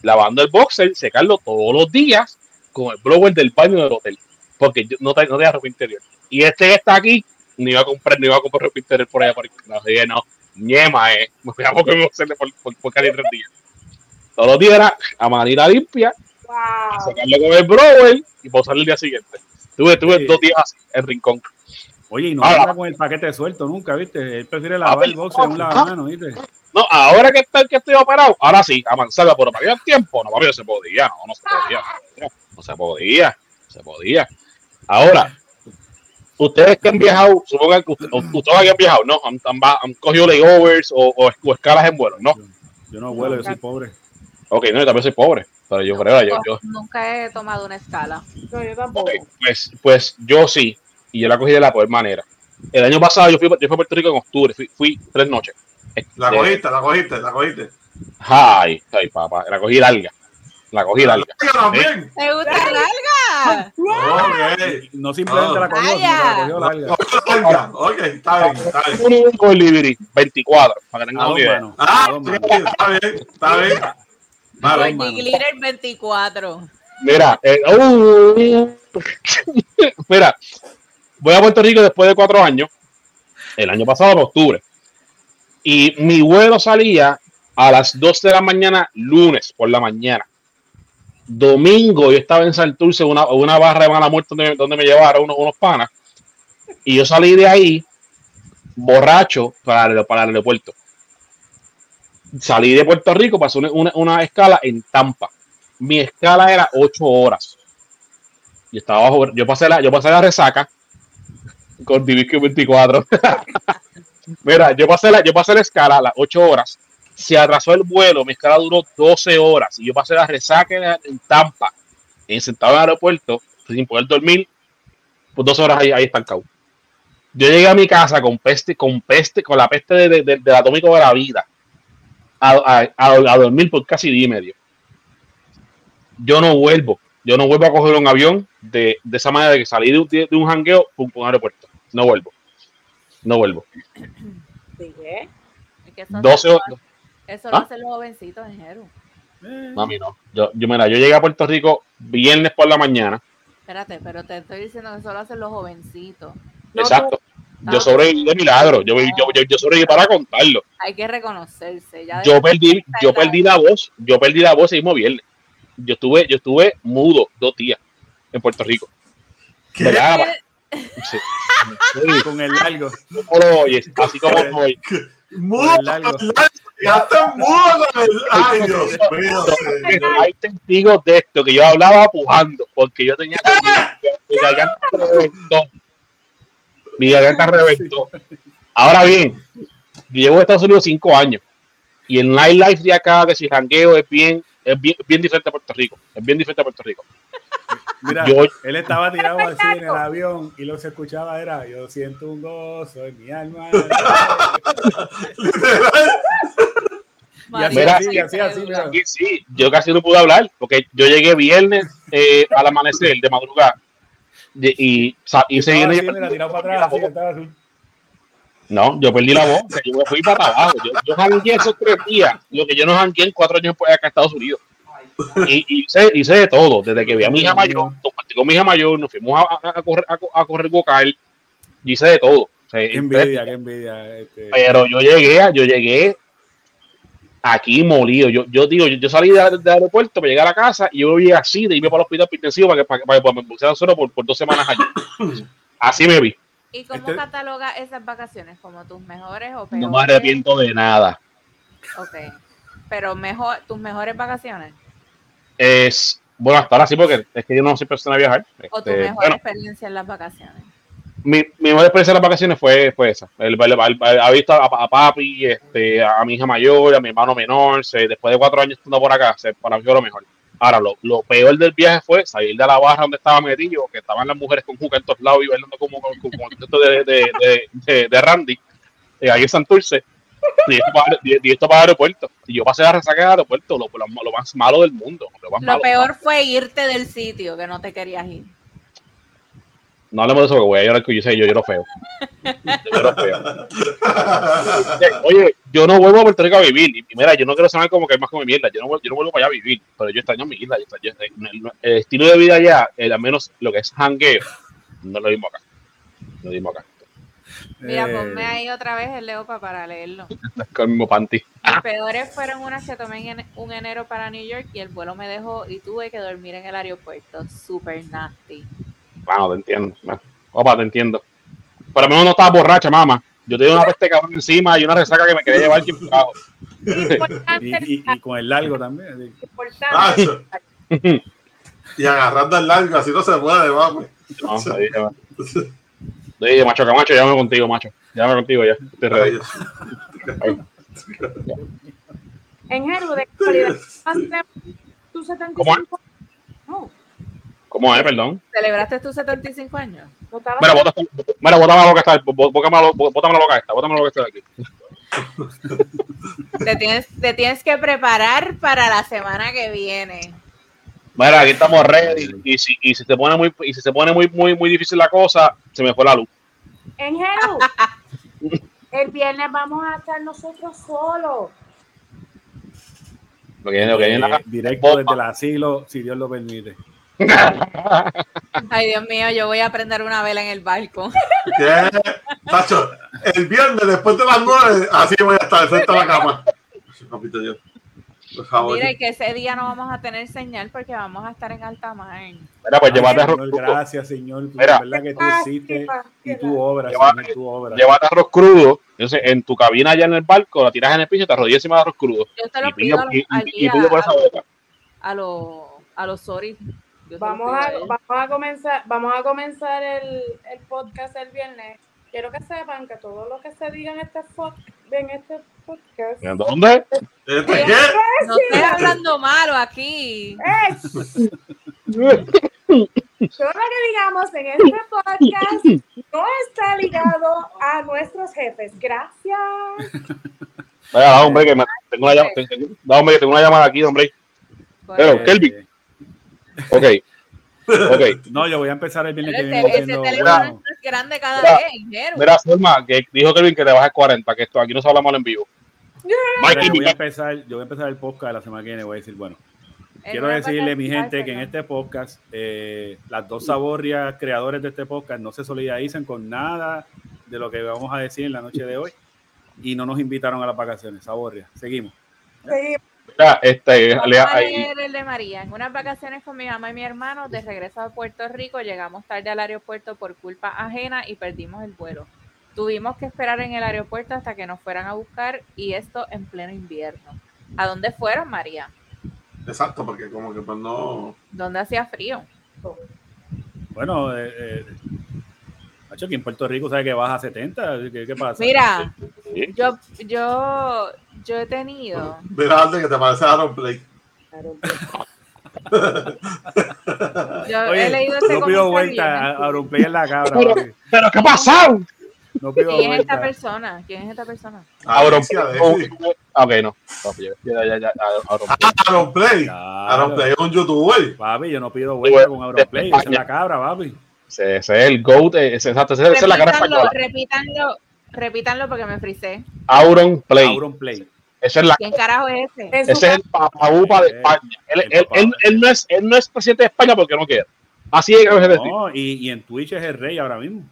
Lavando el boxer, secarlo todos los días con el blower del baño del hotel. Porque yo no, te, no tenía ropa interior. Y este que está aquí, ni iba a comprar, ni iba a comprar ropa interior por allá. Por no, dije, no, ñema, eh. Me voy a boxer por, por, por casi tres días. Todos los días era a manera limpia,
Wow.
sacarlo con el blower y posarlo el día siguiente. Tuve, tuve
Sí.
dos días así, en rincón.
Oye, y no
Ahora-
anda con el paquete suelto nunca, ¿viste? Él prefiere lavar el boxe en un lavamano, ¿viste?
No, ahora que, está, que estoy operado, ahora sí, a mansalva, pero para aquel tiempo, no, papi, no se podía, no, no se podía, no se podía, no se podía. Ahora, ustedes que han viajado, supongan que usted- ustedes que han viajado, ¿no? Han, han, cogido layovers o, o, o escalas en vuelo, ¿no?
Yo no vuelo, yo soy pobre.
Ok, no, yo también soy pobre, pero yo creo, yo, yo,
Nunca he tomado una escala.
No, yo tampoco.
pues, pues yo sí, y yo la cogí de la peor manera. El año pasado yo fui, yo fui a Puerto Rico en octubre, fui, fui tres noches.
La
Este,
cogiste, la cogiste, la cogiste.
Ay, ay, papá, la cogí larga, la cogí larga.
¿Te gusta larga?
Ok.
No simplemente
Ah.
la cogió, sino la cogió larga.
Larga. Ok, está bien, está bien.
Un único delivery, 24, para que tengan idea.
manos.
Ah, está bien, está bien. Vale.
Whitney
mano.
Glitter 24.
Mira, eh, uh, mira, voy a Puerto Rico después de cuatro años, el año pasado en octubre, y mi vuelo salía a las 2 de la mañana, lunes por la mañana. Domingo yo estaba en Santurce, una, una barra de mala muerte donde, donde me llevaron unos, unos panas, y yo salí de ahí borracho para el, para el aeropuerto. Salí de Puerto Rico, pasé una, una- una escala en Tampa mi escala era 8 horas. Yo estaba bajo, yo pasé la, yo pasé la resaca con Divisco 24. Mira, yo pasé la, yo pasé la escala a las 8 horas. Se atrasó el vuelo, mi escala duró 12 horas. Y yo pasé la resaca en, Tampa, en sentado en el aeropuerto, sin poder dormir, pues 12 horas ahí, ahí estancado. Yo llegué a mi casa con peste, con peste, con la peste de- de- de- del atómico de la vida, a, a- a- dormir por casi día y medio yo no vuelvo. Yo no vuelvo a coger un avión de, de esa manera de que salí de un, de un jangueo pum, pum, un aeropuerto. No vuelvo. No vuelvo.
¿Sí, qué?
Es que eso,
12
lo-
horas.
Eso lo
¿Ah?
hacen los jovencitos en Jeru.
Eh,
Mami, no. Yo, yo, mira, yo llegué a Puerto Rico viernes por la mañana.
Espérate, pero te estoy diciendo que eso lo hacen los jovencitos.
No,
Exacto.
Ah.
Yo sobreviví de milagro. Yo, yo, yo, yo sobreviví para contarlo.
Hay que reconocerse. Ya
Yo perdí, yo perdí la voz. Yo perdí la voz el mismo viernes. Yo estuve, yo estuve mudo dos días en Puerto Rico.
¿Qué?
Con el largo.
como lo oyes, así como oyes.
Mudo, ya está mudo con el. Ay, Dios mío.
Pero hay testigos de esto que yo hablaba pujando porque yo tenía que mi garganta reventó. Mi garganta reventó. Ahora bien, llevo a Estados Unidos cinco años y el nightlife de acá, que si jangueo es bien, es bien, bien diferente a Puerto Rico. Es bien diferente a Puerto Rico.
Mira,
Yo-
él estaba tirado así en el avión y lo que se escuchaba era yo siento un gozo en mi alma. Y así,
María,
así, así, así, mira.
Y sí, yo casi no pude hablar porque yo llegué viernes eh, al amanecer de madrugada de- y, y se viene
mira.
No, yo perdí la voz. Yo me fui para abajo. Yo, yo esos tres días. Lo que yo no jangueé en cuatro años después acá en Estados Unidos. Y, y hice, hice de todo. Desde que vi a mi hija mayor, compartí con mi hija mayor, nos fuimos a, a- a correr, a, a correr vocal. Y hice de todo. O sea,
Qué envidia, qué envidia. Este,
pero yo llegué, a- yo llegué aquí molido. Yo, yo digo, yo, yo salí de- del aeropuerto para llegar a la casa y yo vi así de irme para el hospital intensivo para que, para, para que me pusieran solo por, por dos semanas allí. Así me vi.
¿Y cómo
Este-
cataloga esas vacaciones? ¿Como tus mejores o
No me arrepiento de nada.
Ok. Pero mejor, tus mejores vacaciones.
Es, bueno, hasta ahora sí, porque es que yo no soy persona a viajar.
O tu
Este,
mejor
bueno,
experiencia en las vacaciones.
mi, mi mejor experiencia en las vacaciones fue, fue esa. El, el- haber visto a, a papi, este, a mi hija mayor, a mi hermano menor. se- después de cuatro años estando por acá, se- para mí fue lo mejor. Ahora, lo, lo peor del viaje fue salir de la barra donde estaba metido, que estaban las mujeres con juca en todos lados y bailando como, como, como de, de, de- de Randy, eh, ahí en Santurce. Y esto, para, para el aeropuerto. Y yo pasé la resaca del aeropuerto, lo, lo, lo más malo del mundo. Lo, más
Lo
malo.
peor fue irte del sitio que no te querías ir.
No hablemos de eso, porque voy a llorar que yo sé, yo lloro feo. Yo lloro feo. Oye, yo no vuelvo a Puerto Rico a vivir. Y mira, yo no quiero sonar como que es más como mi mierda. Yo no, yo no vuelvo para allá a vivir, pero yo extraño mi isla. Yo extraño- el, el estilo de vida allá, el, al menos lo que es hangueo, no lo mismo acá. No lo mismo acá.
Mira,
Eh,
ponme ahí otra vez el Leopa para leerlo.
Es con el mismo panty.
Mis peores fueron unas que tomé en un enero para New York y el vuelo me dejó y tuve que dormir en el aeropuerto. Super nasty.
Bueno, te entiendo. Bueno, Opa, te entiendo. Pero al menos no estaba borracha, mamá. Yo tenía una peste cabrón encima y una resaca que me quería llevar aquí
y, y- y con el largo también. así.
Importante.
Tacho. Y agarrando el largo, así no se puede, vamos.
No, Sí, macho, Camacho, llámame contigo, macho. Llámame contigo ya. Estoy ready.
En Jeru, de casualidad, ¿hace tu 75?
¿Cómo ¿Cómo es, perdón?
¿Celebraste tus 75 años?
Mira, bota, mira, bótame la loca esta. bó- Bótame la, lo- bótame la loca esta. Bótame la loca esta de aquí.
Te tienes, te tienes que preparar para la semana que viene.
Mira, aquí estamos ready. Y si, y si se pone muy, y si se pone muy, muy, muy difícil la cosa, se me fue la luz.
En Jeru, el viernes vamos a estar nosotros solos.
Lo que viene, lo que viene
Eh, directo desde el asilo, si Dios lo permite.
Ay, Dios mío, yo voy a prender una vela en el barco.
¿Qué? Tacho, el viernes después de las nueve, así voy a estar frente a la cama. Dios. Por favor.
Mira, y que ese día no vamos a tener señal porque vamos a estar en alta mar.
Mira, pues llévate crudo.
gracias, Señor. por
Mira.
la verdad que tú
Ah,
hiciste y tu obra,
Lleva-
Señor, tu obra.
Llévate arroz crudo. Entonces, en tu cabina allá en el barco, la tiras en el piso y te arrodillas encima de arroz crudo.
Yo te
Y
lo pido
pido,
a los,
y,
al
y- y
día,
pido por esa
a,
boca.
a los a los sorry.
Vamos a, vamos a comenzar, vamos a comenzar el, el podcast el viernes. Quiero que sepan que todo lo que se diga en este, en este podcast
¿En ¿Dónde?
¿Este qué?
No estoy hablando malo aquí.
es todo lo que digamos en este podcast no está ligado a nuestros jefes. Gracias.
Vaya, da, hombre, que me, tengo una llamada. Da, hombre, que tengo una llamada aquí, hombre. Pero,
Eh,
Kelvin. Ok.
No, yo voy a empezar el viernes que
Ese,
viene
ese
diciendo,
teléfono
bueno,
es grande cada
Mira,
vez, Jero.
Mira, Selma, que dijo Kelvin que te bajes 40, que esto aquí no se habla mal en vivo.
yo voy a empezar, yo voy a empezar el podcast de la semana que viene, voy a decir, bueno,
En
quiero decirle a mi gente que en este podcast, eh, las dos saborrias creadores de este podcast no se solidarizan con nada de lo que vamos a decir en la noche de hoy y no nos invitaron a las vacaciones, saborria. Seguimos.
Sí,
mira, este, le- ahí-
el de María. En unas vacaciones con mi mamá y mi hermano, de regreso a Puerto Rico, llegamos tarde al aeropuerto por culpa ajena y perdimos el vuelo. Tuvimos que esperar en el aeropuerto hasta que nos fueran a buscar y esto en pleno invierno. ¿A dónde fueron, María?
Exacto, porque como que pues no.
¿Dónde hacía frío?
Bueno, eh, eh, macho, aquí en Puerto Rico sabe que baja a 70, ¿qué, qué pasa?
Mira,
Sí.
yo, yo, yo he tenido.
Mira, Alde, que te parece Aaron Play.
Yo he leído ese
no pido vuelta
no
a, a en la cabra.
Pero-
papi.
¿Pero qué ha pasado?
No pido
¿Quién es esta
vuelta.
persona? ¿Quién es esta persona?
Auron
Alicia Desi.
Ok, no. No, ya, ya, ya, ya, Auron
Ah, Aaron Play.
Claro.
Aaron Play es un youtuber.
Papi, yo no pido vuelta con Auronplay,
de
esa es la cabra, papi.
Ese, ese es el GOAT, ese, exacto, ese, ese es la cara
Repítanlo,
española.
repítanlo, repítanlo porque me frisé.
Auron Play.
Auronplay.
Esa es la
¿Quién carajo es ese?
Ese es el papaúpa de España. Él, él, él, él no es, él no es presidente de España porque no quiere. Así es que.
No, y, y en Twitch es el rey ahora mismo.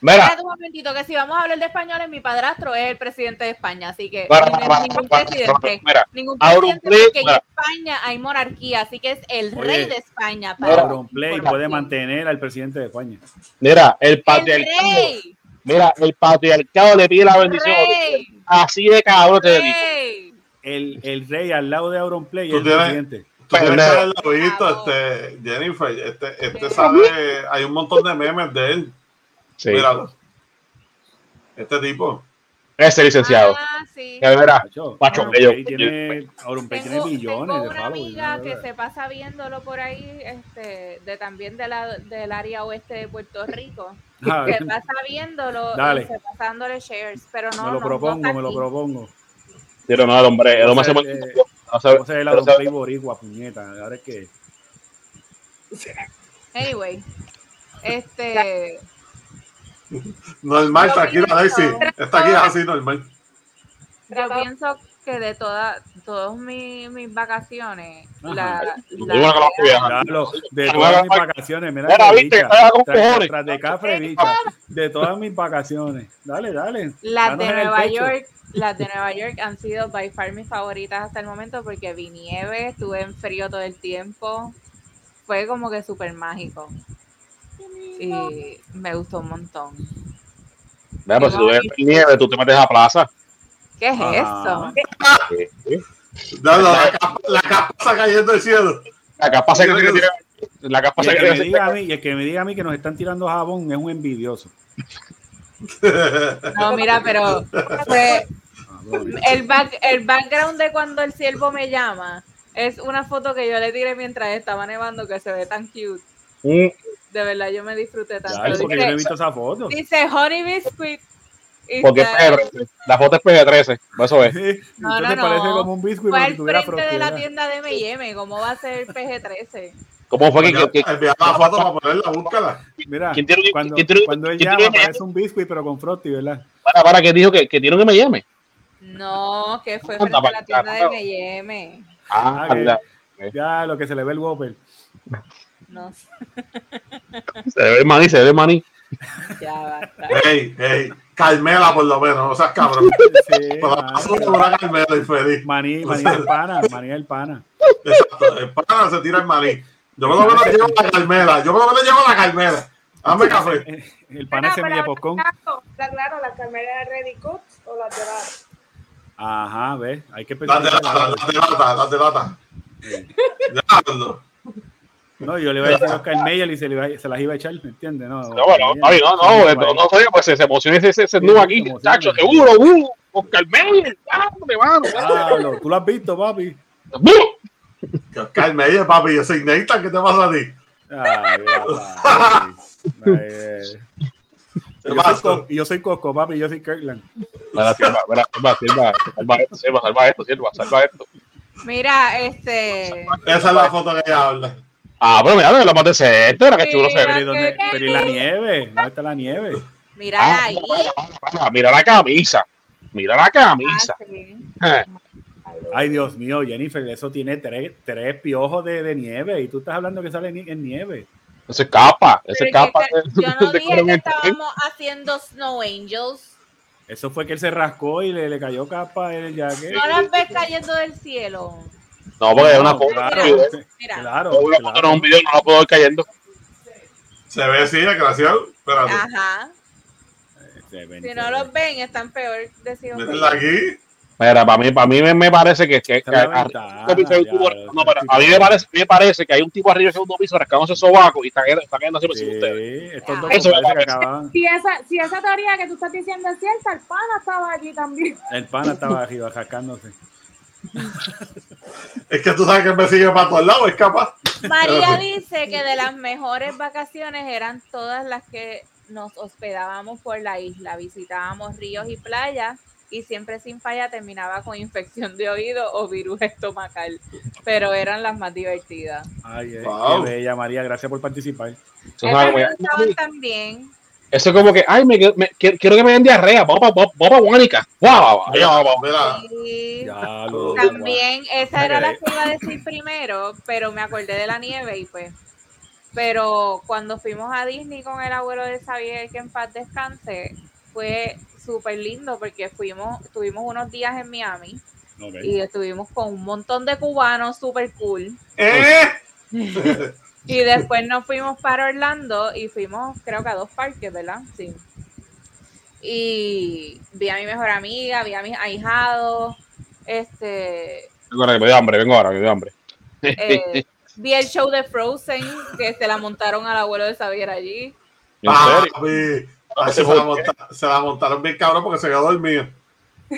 Mira,
Espérate un momentito, que si vamos a hablar de españoles, mi padrastro es el presidente de España, así que
para,
ningún,
para,
ningún
para,
presidente,
para, mira,
ningún presidente,
Play,
porque en. España hay monarquía, así que es el
Oye,
rey de España.
Auronplay
Por
puede mantener al presidente de España.
mira, el patriarcado. Mira, el patriarcado le pide la bendición.
rey,
Así de cabrón te digo.
El, el rey al lado de Auronplay es
Tú
el
tienes-
presidente.
Tú tienes visto, este, Jennifer. Este, este sabe, hay un montón de memes de él.
Sí,
Míralo. Este tipo.
Ese licenciado.
Ah, sí.
Que verá,
Macho,
Macho,
Auronplay
yo-
tiene, Auronplay tiene
Tengo,
billones
tengo
de
una amiga
¿no?
que se pasa viéndolo por ahí, este, de también de la, del área oeste de Puerto Rico.
Ah,
Se pasa viéndolo
Dale.
y se pasa dándole shares, pero no,
me lo
no, no
propongo,
está
me lo propongo.
Pero no, el hombre, el hombre se No
Vamos a el
pero se-
Auronplay boricua, puñeta. Ahora es que...
Anyway, Este,
Normal,
Yo
tranquila,
pienso-
Daisy. Está aquí así, normal.
yo pienso que de todas todas mis, mis vacaciones, la, la-.
Claro, de
Ah,
todas mis
ah,
vacaciones, mira,
viste,
Tras- tras de café, bicha. De todas mis vacaciones. Dale, dale.
las de Nueva. York, las de Nueva York han sido by far mis favoritas hasta el momento porque vi nieve, estuve en frío todo el tiempo, fue como que súper mágico y me gustó un montón.
Mira, pero si tú ves nieve, tú te metes a plaza.
¿Qué es
Ah.
eso?
No, no, la, capa, la capa está cayendo del cielo.
La capa se cree que tiene. La capa
Y
se
el, que
cree
me
que
diga a mí, y el que me diga a mí que nos están tirando jabón es un envidioso.
No, mira, pero fue- el, back, el background de cuando el ciervo me llama es una foto que yo le tiré mientras estaba nevando que se ve tan cute.
Mm,
De verdad, yo me disfruté tanto.
Ya, porque yo no he
dice,
visto esa foto.
dice Honey Biscuit.
Porque es
está-
PG-13. La foto es PG-13. Eso es.
Sí,
No,
entonces
no,
parece
no.
como un biscuit
Fue al frente de la
frontera.
tienda de M&M. ¿Cómo va a ser PG-13?
¿Cómo fue que, que- que-
la foto para ponerla, búscala.
Mira,
¿Quién tiene
cuando,
quién tiene un-
cuando él
quién
llama parece un biscuit pero con frosty, ¿verdad?
para, para que dijo que, que tiene un M&M?
No, que fue
Anda,
frente a la tienda de. M&M.
Ah,
Ah, que-
mira.
Ya lo que se le ve el Whopper.
No
Se ve el maní, se ve el maní.
ya basta.
Ey, ey, Carmela por lo menos, no seas cabrón.
Sí,
una Carmela infeliz.
Maní, maní el pana, maní el pana.
Exacto, el pana se tira el maní. Yo por lo menos llevo la Carmela, yo por lo menos llevo la Carmela. Dame café.
El pana se mide.
Está claro, las carmelas de Ready Cut o las de la.
Ajá, ves, hay que
Las de
pensar.
lata, las de lata, las de lata.
No, yo le iba a decir a Oscar Mayer y se, le iba- se las iba a echar, ¿me entiendes? No,
No, bueno, no, no, no, no, sé, pues se emociona ese, ese nudo aquí, chacho, seguro, uh, Oscar Mayer, dame, mano,
tú lo has visto, papi.
¡Bum!
Carmela, papi, yo soy Nathan, ¿qué te pasa a ti?
Ay, eh.
¿Qué
Yo soy y yo Coco, papi, yo soy Kirkland.
Salva esto, Silva, salva esto, Silva, salva esto.
Mira, este...
Esa es la foto que ella habla.
Ah, pero mira, lo más decente, era que chulo se
Pero,
ve.
¿y dónde- pero ¿y la nieve? ¿Dónde está la nieve?
Mira
Ah,
ahí.
mira, mira la camisa, mira la camisa.
Ah, sí.
Eh,
Ay, Dios mío, Jennifer, eso tiene tres, tres piojos de, de nieve y tú estás hablando que sale en nieve.
Ese es capa, ese es capa.
yo no
de
dije que estábamos haciendo Snow Angels.
Eso fue que él se rascó y le, le cayó capa en el jacket.
No las ves cayendo del cielo.
No, porque es una
No,
foto.
claro,
Mira.
claro,
Una foto
claro.
un video no la puedo ver cayendo.
Se ve así, desgraciado. Espérate.
Ajá.
Ven,
Si no los ven, están peor.
Métela aquí.
Mira, para mí, para mí me, me parece que, que,
Esta
que
es la
a-
ventana,
un tipo-
ya,
no, pero a mí me parece, me parece que hay un tipo arriba del segundo piso rascándose el sobaco y está, está cayendo así por ustedes.
Sí, estos dos
Eso
que.
Si esa, si esa teoría que tú estás diciendo es cierta, el pana estaba allí también.
El pana estaba arriba rascándose.
Es que tú sabes que me sigue para todos lados, es capaz.
María dice que de las mejores vacaciones eran todas las que nos hospedábamos por la isla. Visitábamos ríos y playas y siempre sin falla terminaba con infección de oído o virus estomacal. Pero eran las más divertidas.
Ay,
Wow.
qué bella María, gracias por participar.
Eso
me gustaban también.
Eso es como que, ay, me, me- quiero, quiero que me den diarrea, vamos para vamos pa Guánica. Guau, guau,
Mira,
guau, guau.
mira,
Y
Ya lo
también, esa era la que iba a decir primero, pero me acordé de la nieve y pues. Pero cuando fuimos a Disney con el abuelo de Xavier, que en paz descanse, fue súper lindo porque fuimos, tuvimos unos días en Miami
Ok.
y estuvimos con un montón de cubanos súper cool.
¿eh?
Y después nos fuimos para Orlando y fuimos, creo que a dos parques, ¿verdad? Sí. Y vi a mi mejor amiga, vi a mis ahijados, este,
Vengo ahora, que me dio hambre, vengo ahora, que me dio hambre.
eh, vi el show de Frozen, que se la montaron al abuelo de Xavier allí.
¿En serio?
Ay, se, la monta- se la montaron bien cabrón porque se quedó dormido.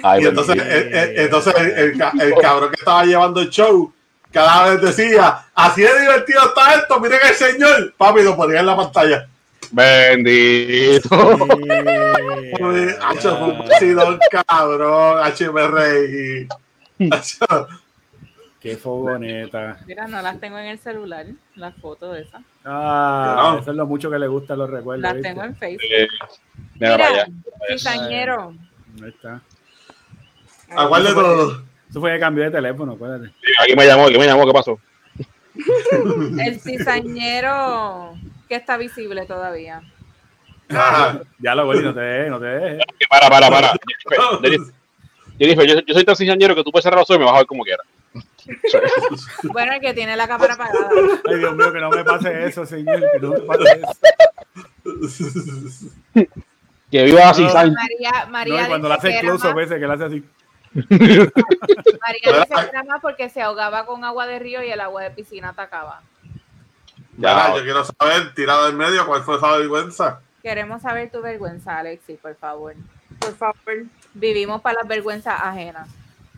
Ay,
Y entonces, el, el- entonces el, el cabrón que estaba llevando el show, cada vez decía, así de divertido está esto, miren el señor. Papi, lo ponía en la pantalla.
Bendito.
Hacho, fue un vacilón, cabrón. H me reí. Hacho,
Qué fogoneta.
Mira, no las tengo en el celular, las fotos de esas.
Ah,
No.
eso es lo mucho que le gustan los recuerdos.
Las
¿viste?
tengo en Facebook.
Eh, mira
Mira,
allá.
cizañero.
Ahí está.
Aguarde todo.
Eso fue que cambió de teléfono, acuérdate.
Aquí me llamó, aquí me llamó, ¿qué pasó?
El cizañero que está visible todavía.
Ya lo voy, no te dejes, no te dejes.
Para, para, para. Jennifer, yo, yo soy tan cizañero que tú puedes cerrar los ojos y me vas a ver como quieras.
Bueno, el que tiene la cámara apagada.
Ay, Dios mío, que no me pase eso, señor. Que no me pase eso.
Que viva así,
No.
María,
No,
María
y cuando le
dice
hace a veces, que le hace así.
María dice que era más porque se ahogaba con agua de río y el agua de piscina atacaba.
Mira, yo quiero saber, tirada del medio, cuál fue esa vergüenza.
Queremos saber tu vergüenza, Alexis, por favor.
Por favor.
Vivimos para las vergüenzas ajenas.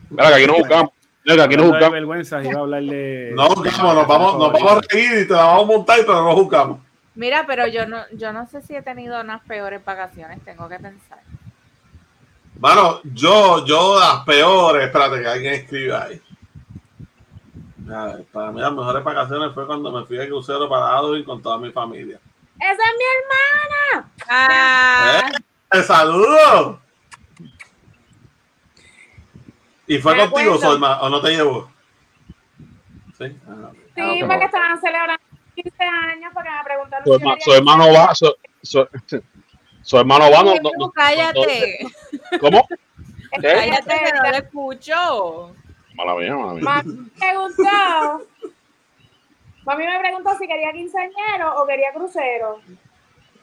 Mira, que aquí nos buscamos. Mira, que aquí
de
buscamos.
vergüenza, iba a hablarle.
No buscamos, nos vamos, nos vamos a reír y te la vamos a montar, pero no buscamos.
Mira, pero yo no, yo no sé si he tenido unas peores vacaciones, tengo que pensar.
Bueno, yo, yo las peores, espérate que alguien escriba ahí. A ver, para mí las mejores vacaciones fue cuando me fui de crucero para Adwin con toda mi familia.
¡Esa es mi hermana!
Ah,
¡Eh, saludo! ¿Y fue
Me
contigo,
acuerdo.
Solma, o no te llevó? Sí. Ah.
Sí,
Ah,
porque estaban celebrando 15 años porque me preguntaron
Su, hermano va, su, su, su hermano va, no, no, no-
cállate,
no- ¿cómo? ¿Qué?
cállate que no lo escucho.
Mala mía, mala mía.
Mami me preguntó, mami me preguntó si quería quinceañero o quería crucero.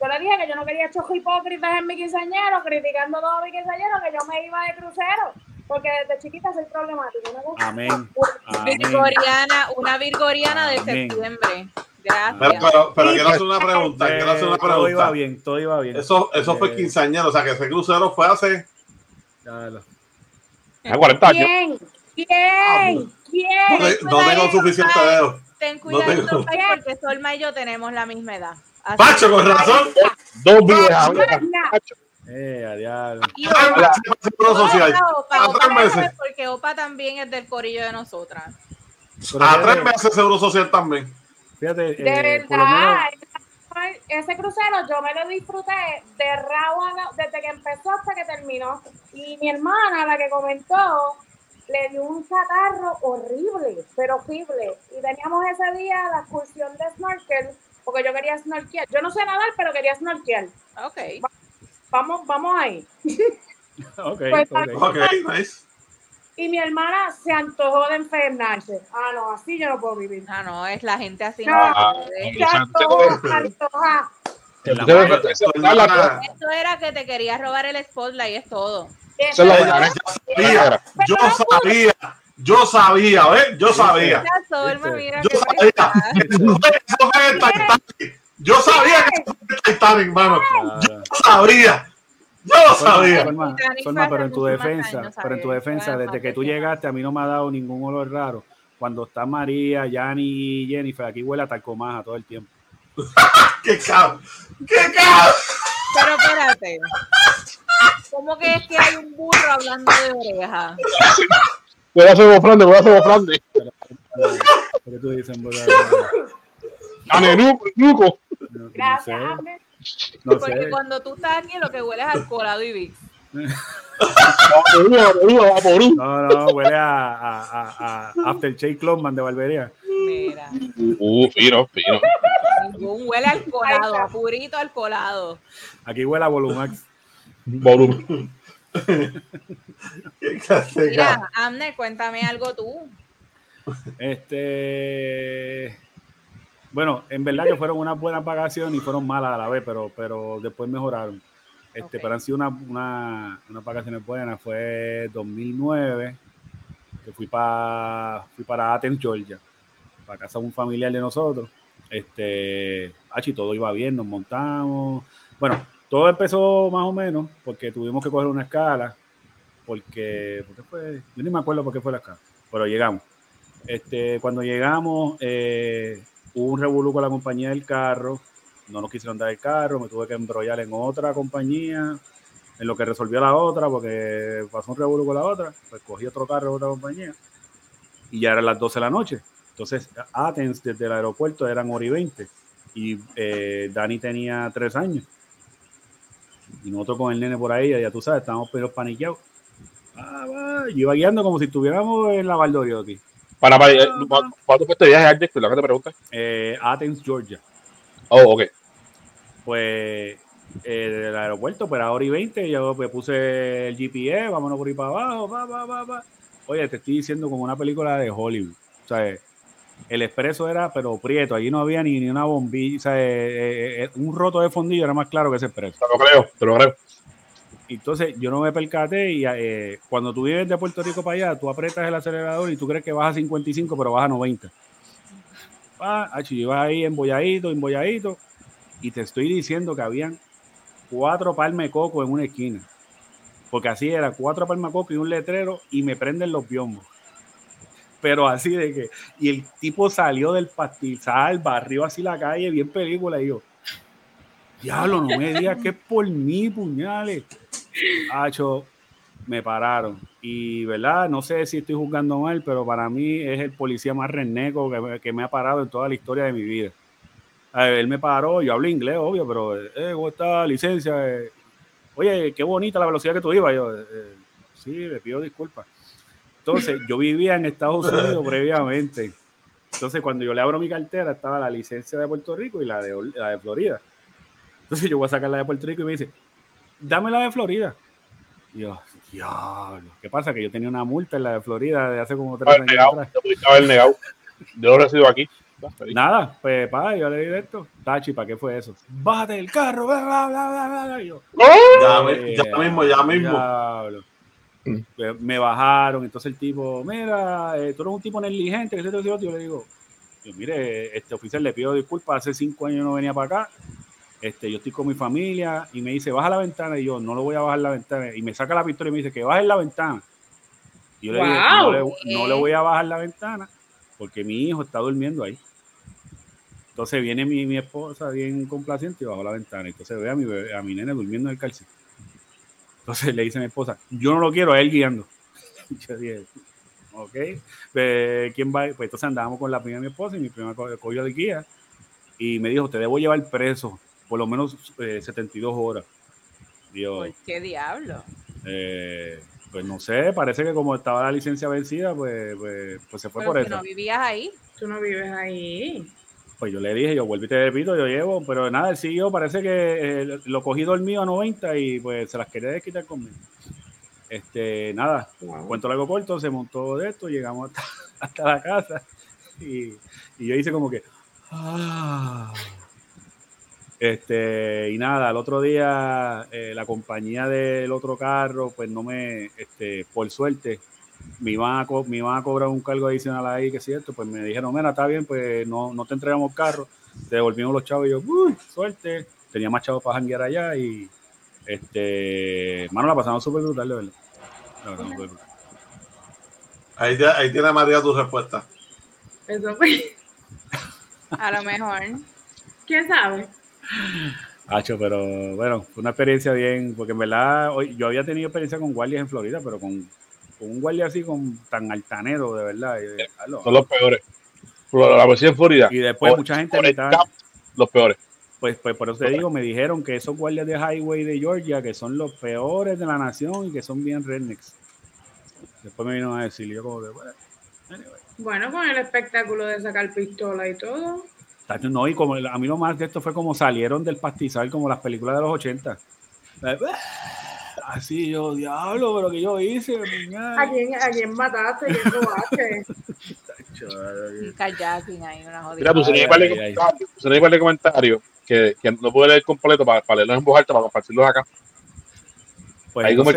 Yo le dije que yo no quería chojos hipócritas en mi quinceañero, criticando todo mi quinceañero, que yo me iba de crucero, porque desde chiquita soy problemática. ¿no?
Amén. Amén.
Virgoriana, una virgoriana de
Amén.
septiembre.
Pero,
Gracias.
pero, pero quiero hacer una pregunta, quiero hacer una
Eh, todo iba
pregunta.
bien, todo iba bien.
Eso, eso fue
Eh,
quinceañero, o sea que ese crucero fue hace.
Dale.
A 40 años.
¿Quién? ¿Quién? ¿Quién?
No, te- no tengo suficiente dedo.
Ten cuidado
tengo-
Pai, porque Solma y yo tenemos la misma edad. Así
Pacho, con razón.
Dos viejas.
Eh, a.
Y
Tres
Opa,
meses social.
Opa,
A tres
porque Opa también es del corillo de nosotras.
A tres meses seguro social también.
Fíjate,
De
eh, por lo menos,
verdad, ese crucero yo me lo disfruté de rabo desde que empezó hasta que terminó. Y mi hermana, la que comentó, le dio un catarro horrible, pero horrible. Y teníamos ese día la excursión de snorkel, porque yo quería snorkear. Yo no sé nadar, pero quería snorkear.
Ok.
Vamos, vamos ahí.
ok,
Pues,
ok.
Ok, nice.
Y mi hermana se antojó de enfermarse. Ah, no, así yo no puedo vivir.
Ah, no, es la gente así.
No.
no
Ah.
Se antojó, antoja.
Esto era que te quería robar el spotlight, es todo.
Es
Eso-
yo sabía, yo sabía, ¿ves? Yo sabía. Yo sabía. Eso eso. Yo sabía que eso fue el Titanic, mano.
Claro.
Yo sabía. Lo sabía.
Solma,
fue
pero en tu defensa,
años,
pero en tu defensa, desde que tú llegaste, a mí no me ha dado ningún olor raro. Cuando está María, Yanni y Jennifer, aquí huele a talcomaja todo el tiempo.
¡Qué cabrón! ¡Qué cabrón!
Pero espérate. ¿Cómo que es que hay un burro hablando de oreja?
Voy a hacer bofrande, voy a hacer bofrande.
¿Qué tú dices,
nuco.
No, no
Gracias,
sé,
Abner.
No
Porque
sé.
cuando tú estás aquí lo que huele es alcoholado y Vicks.
Vaporú,
No, no, huele a, a, a, a Aftershave Clubman de barbería.
Mira,
Uh, fino, fino.
ningún huele alcoholado, a purito alcoholado.
Aquí huele a Volumax.
Volumen.
¡Qué clase de cabrón!
Mira, Amner, cuéntame algo tú.
Este. Bueno, en verdad que fueron unas buenas vacaciones y fueron malas a la vez, pero, pero después mejoraron. Este,
Ok.
Pero han sido una, una- unas vacaciones buenas. Fue 2009, que fui, para fui para Athens, Georgia, para casa de un familiar de nosotros. Este, achi, todo iba bien, nos montamos. Bueno, todo empezó más o menos porque tuvimos que coger una escala, porque, porque fue, yo ni me acuerdo por qué fue la escala, pero llegamos. Este, cuando llegamos, eh, hubo un revolú con la compañía del carro, no nos quisieron dar el carro, me tuve que embrollar en otra compañía, en lo que resolvió la otra, porque pasó un revolú con la otra, pues cogí otro carro de otra compañía. y ya eran las 12 de la noche. Entonces, Athens desde el aeropuerto eran hora y 20 y eh, Dani tenía tres años. Y nosotros con el nene por ahí, ya tú sabes, estábamos pero paniqueados. Ah, va. Yo iba guiando como si estuviéramos en la Valdoriotti.
Para, para, ¿cuánto fue este viaje a Jacksonville? La que te pregunta.
Eh, Athens, Georgia.
Oh, ok.
Pues eh, del aeropuerto, pues a hora y 20, yo pues, puse el GPS, vámonos por ahí para abajo, va, va, va, va. Oye, te estoy diciendo como una película de Hollywood. O sea, el expreso era, pero prieto, allí no había ni, ni una bombilla, o sea, eh, eh, un roto de fondillo era más claro que ese expreso.
Te lo creo, te lo creo.
Entonces yo no me percaté y eh, cuando tú vienes de Puerto Rico para allá, tú apretas el acelerador y tú crees que vas a 55, pero vas a 90. Ah, iba ahí embolladito, embolladito, y te estoy diciendo que habían cuatro palmas de en una esquina. Porque así era, cuatro palmas de y un letrero y me prenden los piombos. Pero así de que, y el tipo salió del pastizal, barrió así la calle, bien película, y yo, diablo, no me digas que es por mí, puñales. Hacho, me pararon. Y, ¿verdad? No sé si estoy juzgando mal, pero para mí es el policía más reneco que, me- ha parado en toda la historia de mi vida. Él me paró, yo hablo inglés, obvio, pero, eh, ¿cómo está licencia? Eh, Oye, qué bonita la velocidad que tú ibas. Yo, eh, eh, sí, le pido disculpas. Entonces, yo vivía en Estados Unidos previamente. Entonces, cuando yo le abro mi cartera, estaba la licencia de Puerto Rico y la de, la de Florida. Entonces, yo voy a sacar la de Puerto Rico y me dice, dame la de Florida. Y yo, diablo, ¿qué pasa? Que yo tenía una multa en la de Florida de hace como tres años
negado,
atrás.
te negado. Yo lo recibo aquí.
Nada, pues, pa, yo le di esto. Tachi, ¿para qué fue eso? Bájate del carro, bla, bla, bla, bla, yo,
Ya, mi-
Eh,
ya mismo, ya mismo.
diablo. Me- Me bajaron, entonces el tipo, mira, eh, tú eres un tipo negligente, que se te Yo le digo, yo, mire, este oficial le pido disculpas, hace cinco años no venía para acá, este, yo estoy con mi familia, y me dice, baja la ventana, y yo, no lo voy a bajar la ventana, y me saca la pistola y me dice, que baje la ventana. Y yo le digo, no le, no le voy a bajar la ventana, porque mi hijo está durmiendo ahí. Entonces viene mi, mi esposa bien complaciente y bajo la ventana. Entonces ve a mi, bebé- a mi nene durmiendo en el calcio. Entonces le dice a mi esposa, yo no lo quiero, a él guiando. Yo dije, ok, ¿quién va? Pues entonces andábamos con la prima de mi esposa y mi prima co- cogió de guía y me dijo, te debo llevar preso por lo menos eh, 72 horas. Yo,
¿Por qué diablo?
eh, pues no sé, parece que como estaba la licencia vencida, pues, pues, pues se fue
Pero
por eso.
no vivías ahí.
Tú no vives ahí.
Pues yo le dije, yo vuelvo y te repito, yo llevo, pero nada, el siguió, parece que eh, lo cogí dormido a 90 y pues se las quería desquitar conmigo. Este, nada,
Wow.
cuento largo corto, se montó de esto, llegamos hasta, hasta la casa y, y yo hice como que, ah. Este, y nada, el otro día eh, la compañía del otro carro, pues no me, este, por suerte, me iban, a co- me iban a cobrar un cargo adicional ahí, que es cierto, pues me dijeron, mira, está bien, pues no, no te entregamos carro, te devolvimos los chavos y yo, uy, suerte, tenía más chavos para janguear allá y, este, mano, la pasamos súper brutal, de verdad. La verdad, súper brutal.
Ahí, ahí tiene María tu respuesta.
Eso fue.
A lo mejor.
¿Quién sabe?
Hacho, pero bueno, fue una experiencia bien, porque en verdad hoy, yo había tenido experiencia con guardias en Florida, pero con, con un guardia así con tan altanero, de verdad.
Son los peores. Pero La policía en Florida.
Y después
por-
mucha gente
camp, los peores.
Pues, pues por eso te digo, me dijeron que esos guardias de highway de Georgia, que son los peores de la nación y que son bien rednecks. Después me vino a decir, yo como que, bueno, anyway.
Bueno, con el espectáculo de sacar pistola y todo.
Tacho, No, y como a mí lo más de esto fue como salieron del pastizal, como las películas de los 80. Eh, Así yo, diablo, pero que yo hice.
¿A quién, a quién mataste? ¿Quién robaste?
Kayaking ahí, una jodida.
Mira,
Ay,
un par de comentarios, puse un par de comentarios que, que no puedo leer completo para, para leerlos en voz alta, para compartirlos acá.
Pues
Ahí como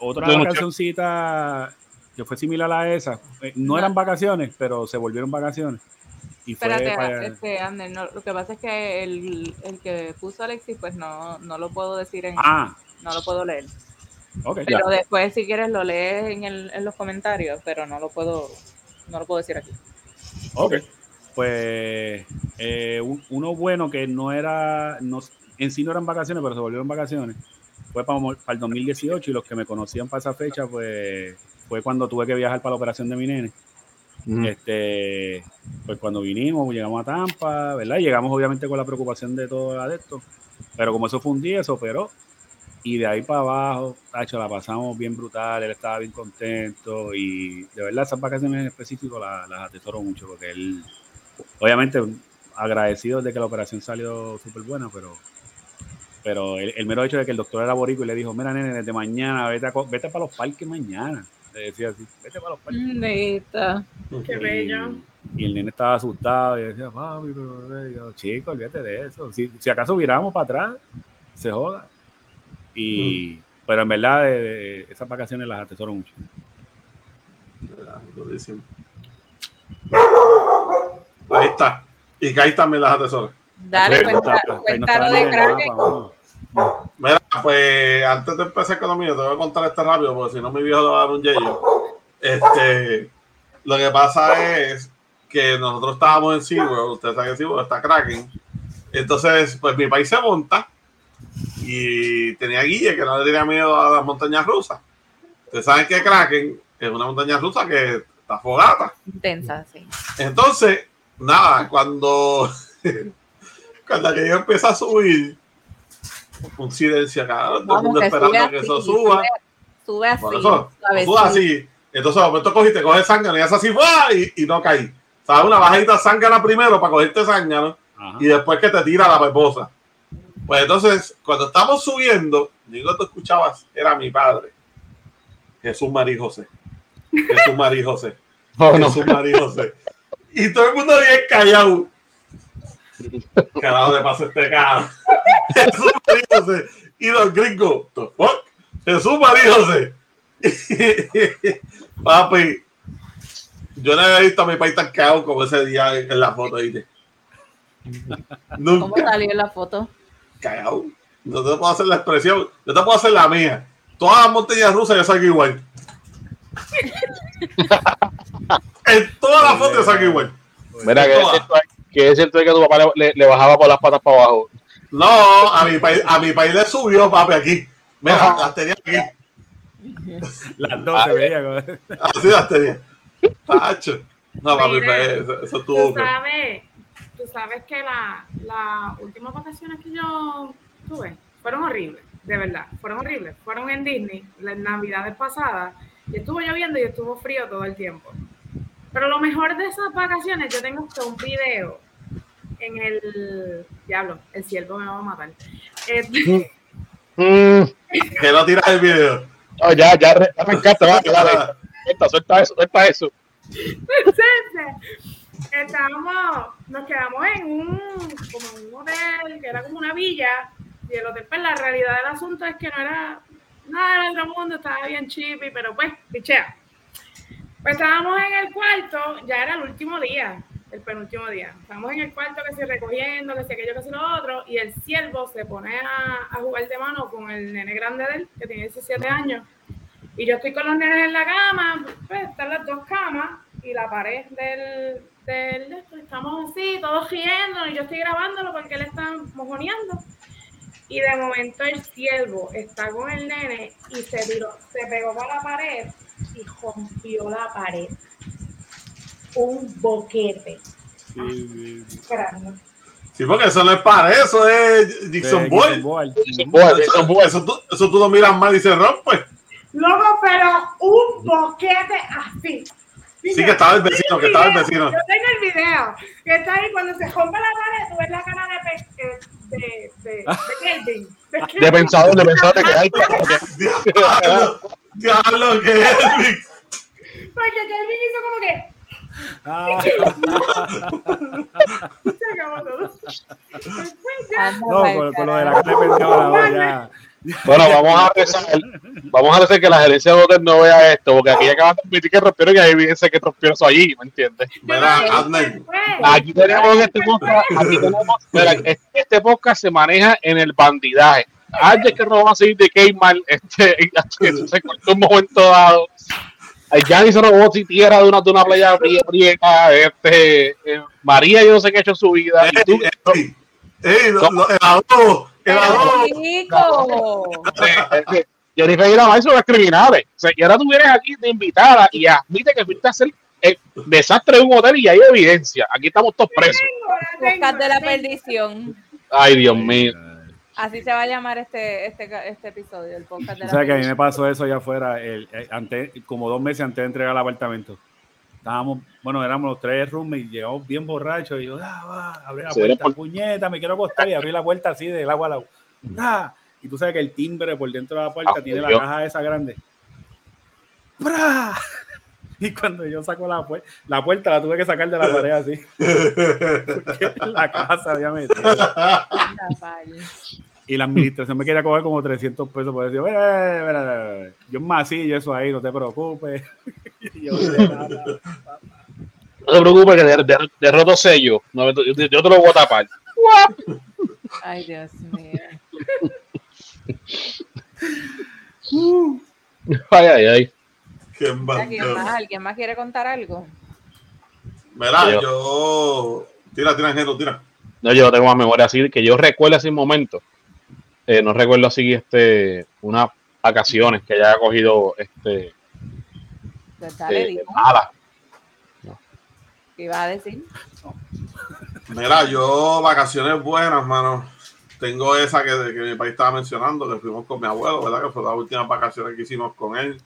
otra
no-
cancioncita que fue similar a esa. eh, No. eran vacaciones, pero se volvieron vacaciones. Y
Espérate,
para-
este, Ander, no, lo que pasa es que el, el que puso Alexis, pues no, no lo puedo decir en,
Ah,
no lo puedo leer.
ok.
Pero después, si quieres, lo lees en, el, en los comentarios, pero no lo puedo, no lo puedo decir aquí.
Ok. Pues eh, un- uno bueno que no era, no, en sí no eran vacaciones, pero se volvieron vacaciones, fue para, para el 2018 y los que me conocían para esa fecha, pues fue cuando tuve que viajar para la operación de mi nene. Este, pues cuando vinimos, llegamos a Tampa, ¿verdad? Llegamos obviamente con la preocupación de todo esto. Pero como eso fue un día, se operó. Y de ahí para abajo, tacho, la pasamos bien brutal, él estaba bien contento y de verdad esas vacaciones en específico la- las atesoro mucho porque él, obviamente agradecido de que la operación salió súper buena, pero pero el, mero hecho de que el doctor era borico y le dijo, mira nene, desde mañana, vete, a vete para los parques mañana. Le decía así, vete para los parques.
Qué
Y-
bello.
Y el nene estaba asustado y decía, papi, pero yo, chico, olvídate de eso. Si, si acaso viramos para atrás, se joda. Y, pero en verdad, de- de- esas vacaciones las atesoro mucho.
Ah. Ahí está. Y ahí también las atesoras.
Dale,
no
cuéntalo de Kraken.
nada, vamos.
Mira, pues antes de empezar con lo mío, te voy a contar este rápido, porque si no mi viejo le va a dar un yello. Este, lo que pasa es que nosotros estábamos en SeaWorld, ustedes saben que SeaWorld está Kraken. Entonces, pues mi país se monta y tenía Guille que no le tenía miedo a las montañas rusas. Ustedes saben que Kraken es una montaña rusa que está fogata.
Intensa, sí.
Entonces, nada, cuando, cuando aquello empieza a subir, un silencio acá, todo el mundo esperando que eso suba.
Sube, así.
Sube así. Entonces, de momento cogiste, coges zángano y haces así, y, y no caí. ¿Sabes? Una bajadita zángana primero para cogerte zángano y después que te tira la peposa. Pues entonces, cuando estamos subiendo, digo, tú escuchabas, era mi padre, Jesús María José. Jesús María José.
Oh.
Jesús María José. Y todo el mundo bien callado. Carajo de paso este cara. Jesús María José. Y los gringos, "The fuck? Jesús María José. Papi, yo no había visto a mi país tan cagado como ese día en la foto, ¿viste?
¿Cómo
Nunca
salió en la foto?
cagado. No te puedo hacer la expresión, yo te puedo hacer la mía. Todas las montañas rusas yo salgo igual. en todas las fotos yo salgo igual.
Mira, que que es cierto que tu papá le, le- le bajaba por las patas para abajo.
No, a mi país, a mi país le subió, papi, aquí. Mira,
Ajá.
las tenía aquí.
Las dos se veía. como-
Así las tenía. Tacho. No, papi, eso, eso
Tú
estuvo.
sabes, tú sabes que las la últimas vacaciones que yo tuve fueron horribles, de verdad, fueron horribles. Fueron en Disney, las navidades pasadas, y estuvo lloviendo y estuvo frío todo el tiempo. Pero lo mejor de esas vacaciones, yo tengo hasta un video en el. Diablo, el ciervo me va a matar. Eh,
Mm,
Que no tiras el video.
no, ya, ya, ya me encanta. va, dale. Suelta, suelta eso, suelta eso.
Entonces, estábamos, nos quedamos en un, como en un hotel que era como una villa, y el hotel, pues la realidad del asunto es que no era nada del otro mundo, estaba bien chippy, pero pues, pichea. Pues estábamos en el cuarto, ya era el último día, el penúltimo día. Estábamos en el cuarto que se recogiendo, que si aquello, que si lo otro, y el siervo se pone a, jugar de mano con el nene grande de él, que tiene 17 años. Y yo estoy con los nenes en la cama, pues están las dos camas y la pared del, del estamos así, todos riendo, y yo estoy grabándolo porque él está mojoneando. Y de momento el ciervo está con el nene y se tiró, se pegó con la pared y rompió la pared. Un boquete.
Sí, sí, sí.
Sí, porque eso no es para eso, es Dixon Boy.
Bueno,
Eso,
eso
tú, eso tú lo miras mal y se rompe.
Loco, pero un boquete así.
Sí, que estaba el vecino, que estaba el vecino.
Yo tengo el video. Que está ahí cuando se rompe la pared, tú ves la cara de, eh, de, de, de Kelvin. De
de
Kelvin.
pensador, de pensador de que hay.
Diablo, diablo, es
Porque Kelvin hizo como que
Ah,
se acabó todo.
No, con, con lo de la carne.
Bueno, vamos a rezar, vamos a rezar que la gerencia de hotel no vea esto, porque aquí acaban de admitir que rompieron y hay evidencia que rompieron eso allí, ¿me entiendes? Aquí tenemos en este podcast, aquí tenemos, mira, este podcast se maneja en el bandidaje. Antes que nos vamos a seguir de Cayman, este, se cortó un momento dado. El Yanni se robó si tierra de una, de una playa fría, prieta, este, eh, María yo no sé qué ha hecho en su vida. Y tú,
ey, ey, ey, lo- lo- el adobo, el adobo.
Jennifer y la son las criminales. O sea, y ahora tú vienes aquí de invitada y admite que fuiste a hacer eh, desastre en un hotel y hay evidencia. Aquí estamos todos presos.
De la perdición.
Ay, Dios mío.
Así se va a llamar este, este, este episodio, el podcast de
O
la
sea que a mí me pasó eso allá afuera, el, el- antes, como dos meses antes de entregar el apartamento. Estábamos, bueno, éramos los tres roommates y llegamos bien borrachos. Y yo, ah, va, abrí la puerta,
por-
puñeta, me quiero acostar. Y abrí la puerta así del agua al agua. Ah, y tú sabes que el timbre por dentro de la puerta
Ah,
tiene la caja esa grande. ¡Bra! Y cuando yo saco la puerta, la puerta la tuve que sacar de la pared así. Porque la caja se había metido. Y la administración me quería coger como 300 pesos por decir, "Eh, yo masillo eso ahí, no te preocupes. Yo.
No te preocupes que de, de- de roto sello. No, yo, yo te lo voy a tapar.
Ay, Dios mío.
Ay, ay, ay.
¿Quién
más, ¿Alguien más quiere contar algo?
Mira,
Yo.
yo. Tira, tira, Angelo, tira.
No, yo no tengo más memoria así que yo recuerdo ese momento. Eh, no recuerdo así este unas vacaciones que haya cogido este
Pues dale,
eh, malas.
¿Qué iba a decir?
Mira, yo vacaciones buenas, mano. Tengo esa que, que mi país estaba mencionando, que fuimos con mi abuelo, ¿verdad? Que fue las últimas vacaciones que hicimos con él.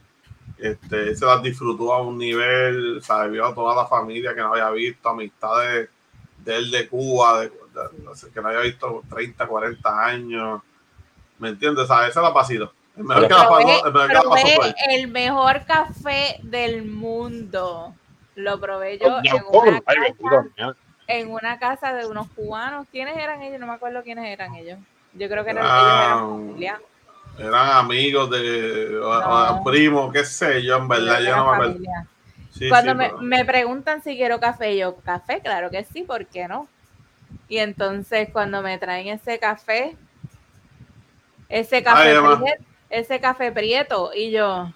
Este, se las disfrutó a un nivel, ¿sabes? Vio a toda la familia que no había visto, amistades de él de Cuba, de, que no había visto 30, 40 años. ¿Me entiendes? ¿Sabes? Esa la pasito. El mejor que la
Probé,
pasó, el mejor que la pasó
probé
fue él.
el mejor café del mundo. Lo probé yo en una, casa,
bendito, ya.
en una casa de unos cubanos. ¿Quiénes eran ellos? No me acuerdo quiénes eran ellos. Yo creo que eran,
Ah,
ellos eran familia.
Eran amigos de
No.
primos, qué sé yo, en verdad, yo no me acuerdo. Sí,
Cuando
sí,
me,
pero-
me preguntan si quiero café, yo, café, claro que sí, ¿por qué no? Y entonces cuando me traen ese café, ese café,
Ay,
prieto, ese café prieto, y yo,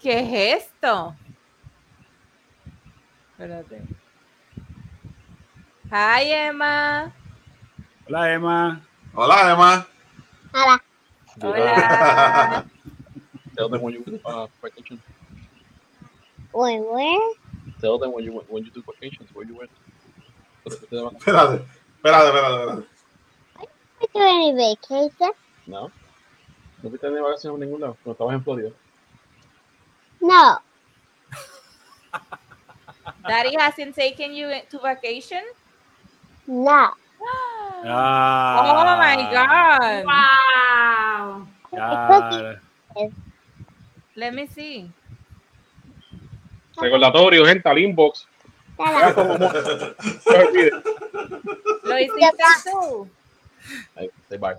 ¿qué es esto? Espérate. Hi, Emma.
Hola, Emma.
Hola, Emma.
Hola.
Hola.
Tell them when you uh, vacation.
Wait, where?
Tell them when you went- when you took vacations where you went.
Espérate, espérate, espérate, espérate.
I do any vacation?
No. No fuiste de vacaciones a ningún lado. No estabas en Florida.
No.
Daddy hasn't taken you to vacation?
No.
Ah,
Oh my God.
Wow.
ya.
Let me see.
Recordatorio, gente, al inbox.
¿Lo hiciste tú?
Ahí, say bye.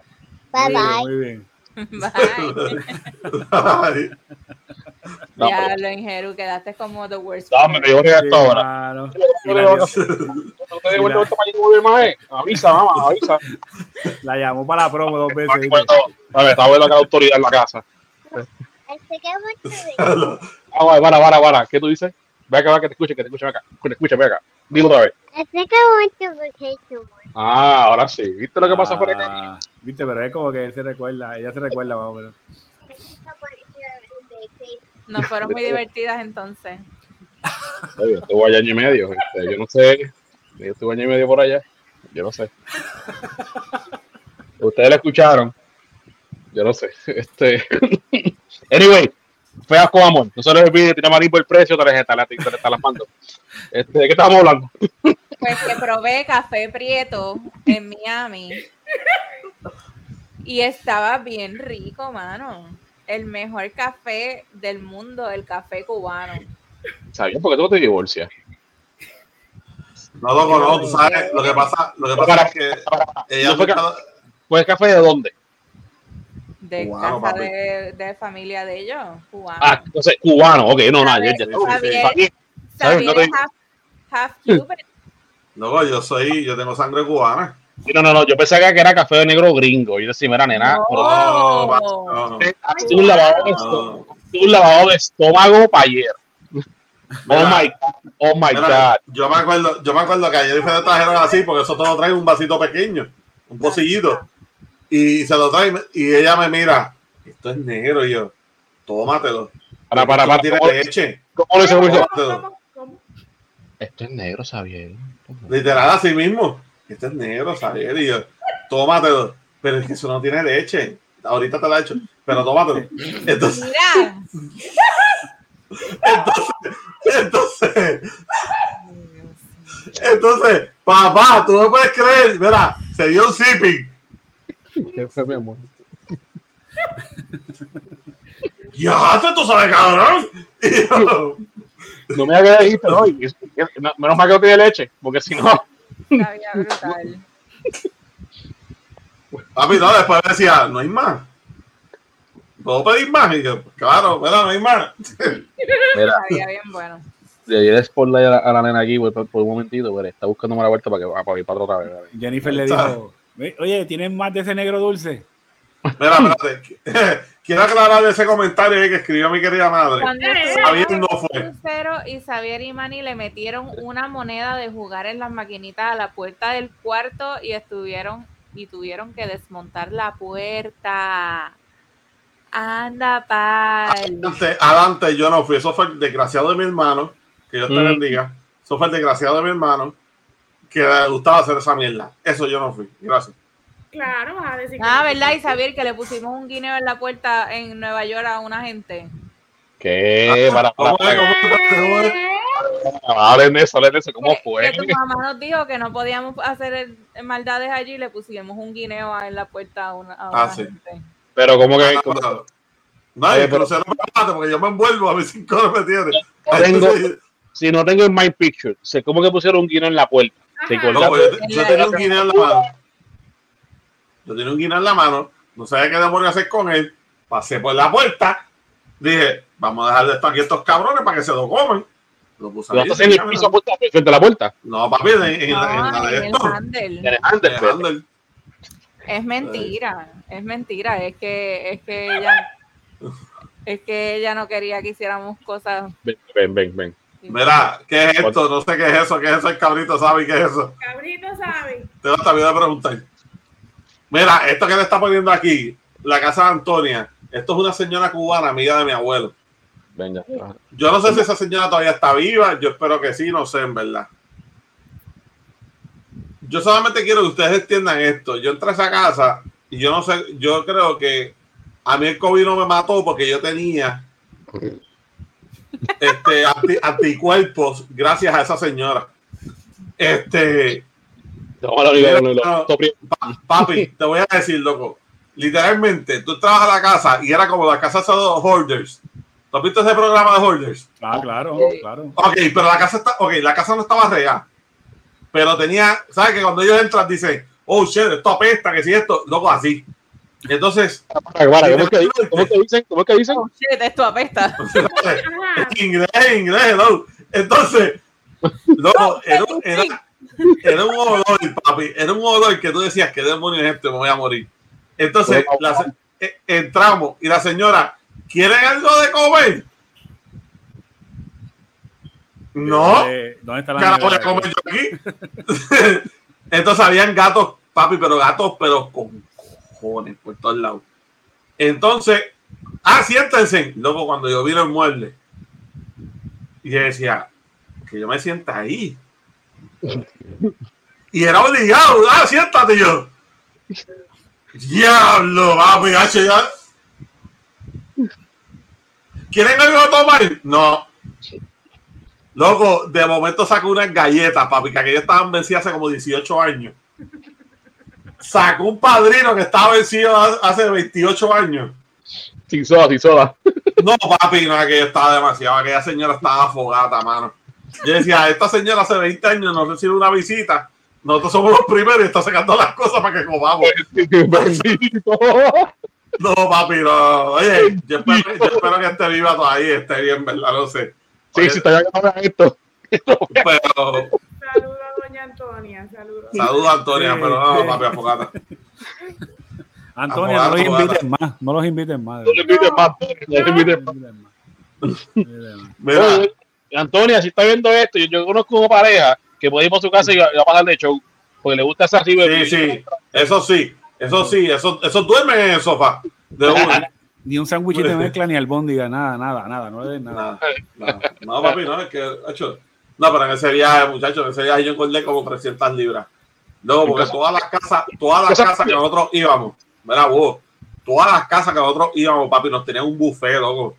Bye
Muy bien,
bye.
Muy bien.
Bye.
Ay,
No,
Ya lo ingeru, quedaste como the worst.
Dame, me voy hasta ahora. Yo ¿No te devuelvo esto para que más? eh? Avisa, mamá, avisa.
la llamó para la promo dos veces.
A ver, está bueno la autoridad en la casa. Ah, vale, para, para, para. ¿Qué tú dices? Ve acá, ve que te escuche, que te escuche, acá. Escucha, escucha, ve acá. Dilo otra vez.
I think I went to vacation once.
Ah, ahora sí. ¿Viste lo que pasa por acá?
Ah, Viste, pero es como que él se recuerda, ella se recuerda más o menos.
No fueron muy divertidas entonces.
Oye, estuvo allá año y medio. este, yo no sé. Yo estuve año y medio por allá. Yo no sé. Ustedes lo escucharon. Yo no sé. Este. anyway, feas con amor. No se les olvide tirar maní por el precio, tarjeta, la, tarjeta las mando. Este, ¿De qué estamos hablando?
Pues que probé café prieto en Miami. Y estaba bien rico, mano. El mejor café del mundo, el café cubano.
¿Sabías por qué tú te divorcias?
No lo conozco, tú sabes. Lo que pasa, lo que pasa es que ella
No fue ¿Pues café de dónde?
De
Cubano,
casa
papi.
de, de familia de ellos, cubano.
Ah, entonces, cubano. Ok, no, nada. ya- ya- No te-
half, half Cuban.
No, yo soy, yo tengo sangre cubana.
No, no, no. Yo pensaba que era café de negro gringo. Y yo decía, mira, nena.
No.
pero-
No,
Oh.
no.
Hazte un lavado de estómago. un lavado de estómago para ayer. Oh
Mira,
my God. Oh my
mira,
God.
yo me acuerdo, yo me acuerdo que ayer me trajeron así, porque eso todo trae un vasito pequeño, un pocillito. Y se lo trae y ella me mira, esto es negro, y yo, tómatelo.
Para, para, para.
Tiene
¿Cómo,
leche.
cómo? ¿Cómo lo hizo?
Tómatelo.
Esto es negro, Xavier.
Literal así mismo. Este es negro, ¿sabes? Y yo, tómatelo. Pero es que eso no tiene leche. Ahorita te lo he hecho. Pero tómatelo. Entonces,
Mira.
entonces, entonces, papá, tú no puedes creer. Mira, se dio un zipping.
¿Qué fue, mi amor?
Ya, tú sabes, cabrón. Y yo,
No me hagas dijiste, no. y- y- no- Menos mal que no tiene leche, porque si no.
Sabía brutal.
papi, no, después decía, no hay más. ¿Puedo pedir más? Y yo, claro, mira, no hay más.
Mira,
Sabía bien bueno.
le di el spotlight a la, a la nena aquí por, por un momentito, pero está buscándome la vuelta para que para ir para otra vez.
Jennifer le dijo, oye, ¿tienes más de ese negro dulce?
Mira, espérate. Quiero aclarar ese comentario que escribió mi querida madre.
Cuando
Javier no fue.
Y Xavier y Manny le metieron una moneda de jugar en las maquinitas a la puerta del cuarto y estuvieron y tuvieron que desmontar la puerta. Anda, pal.
Adelante, adelante, yo no fui. Eso fue el desgraciado de mi hermano. Que Dios te
Mm.
bendiga. Eso fue el desgraciado de mi hermano. Que le gustaba hacer esa mierda. Eso yo no fui. Gracias.
Claro, vas a decir que
Ah,
no.
¿verdad? Y Xavier que le pusimos un guineo en la puerta en Nueva York a una gente.
¿Qué? Para, para, para, hablen eso, hablen eso. ¿Cómo
Que-
fue?
Que tu mamá nos dijo que no podíamos hacer el- maldades allí y le pusimos un guineo en la puerta a una, a una
Ah, sí.
gente.
Pero como que...
No,
como-
no, no,
Oye, pero-
crucero me mate porque yo me envuelvo a mis cinco no me tiene.
tengo- si no tengo el mind picture, sé cómo que pusieron un guino en la puerta. Se.
No, yo, yo tenía un guineo en la mano. Yo tenía un guineo en la mano. No sabía qué demonios hacer con él. Pasé por la puerta. Dije, vamos a dejar de estar aquí estos cabrones para que se lo coman. Lo puse
¿Lo
ahí,
estás en el
mira,
piso puesta frente a la puerta?
No, papi, en, en la, en la
No,
de
en el
esto.
handle.
En el handle,
En el handle.
Es mentira, es mentira, es que, es que ella, es que ella no quería que hiciéramos cosas.
Ven, ven, ven, ven.
Mira, ¿qué es esto? No sé qué es eso. ¿Qué es eso? El cabrito sabe qué es eso.
Cabrito sabe.
Te te olvidé de preguntar. Mira, esto que le está poniendo aquí, la casa de Antonia. Esto es una señora cubana, amiga de mi abuelo.
Venga.
Yo no sé si esa señora todavía está viva. Yo espero que sí, no sé, en verdad. Yo solamente quiero que ustedes entiendan esto. Yo entré a esa casa y yo no sé, yo creo que a mí el COVID no me mató porque yo tenía este, anti- anticuerpos gracias a esa señora. Este, papi, te voy a decir, loco. Literalmente, tú entrabas a la casa y era como la casa de los hoarders. ¿Tú has visto ese programa de hoarders?
Ah, claro, claro.
Ok, pero la casa está, ok, la casa no estaba regada. Pero tenía, ¿sabes? Que cuando ellos entran dicen, oh shit, esto apesta, que si esto, loco, así. Entonces,
Para, para, ¿Cómo es que dicen? ¿Cómo es que dicen? ¿Cómo es que dicen?
Oh, shit, esto apesta.
Inglés, inglés, no. Entonces, loco, era, era, era un olor, papi, era un olor que tú decías, ¿qué demonios es esto? Me voy a morir. Entonces, la eh, entramos y la señora, ¿quieren algo de comer? No,
Eh, ¿Dónde está la
cara voy a
nevera?
comer yo aquí. Entonces habían gatos, papi, pero gatos, pero con cojones por todos lados. Entonces, ah, siéntense. Luego, cuando yo vi el mueble, y yo decía, que yo me sienta ahí. Y era obligado, ah, siéntate yo. Diablo, papi, hacho, ya. ¿Quieren algo de tomar? No. Loco, de momento sacó unas galletas, papi, que aquellas estaban vencidas hace como 18 años. Sacó un padrino que estaba vencido hace 28 años.
Sin soda, sin soda.
No, papi, no, aquello estaba demasiado. Aquella señora estaba afogada, mano. Yo decía, esta señora hace 20 años nos recibe una visita. Nosotros somos los primeros y está sacando las cosas para que comamos. No, papi, no. Oye, yo espero, yo espero que esté viva todavía, esté bien, ¿verdad? No sé.
Sí, sí, está ya que esto.
Pero,
Saludos a doña Antonia. Saludos.
saludos, Antonia,
Sí,
pero no, papi, afogada.
Antonio, no los inviten más. No los inviten más.
No
los inviten más. No los inviten más.
Mira,
Oye, Antonia, si está viendo esto, yo, yo conozco una pareja que puede ir por su casa y va va a pasar de show. Porque le gusta esa así,
sí, sí, eso sí, eso sí, eso, eso duermen en el sofá. De una.
Ni un sándwichito de mezcla ni albóndiga, nada, nada, nada. No le den nada.
No, no, no, papi, no, es que, hecho, no, No, pero en ese viaje, muchachos, en ese viaje yo engordé como 300 libras. Luego, porque todas las casas, todas las casas que nosotros íbamos, mira vos, todas las casas que nosotros íbamos, papi, nos tenían un buffet, loco.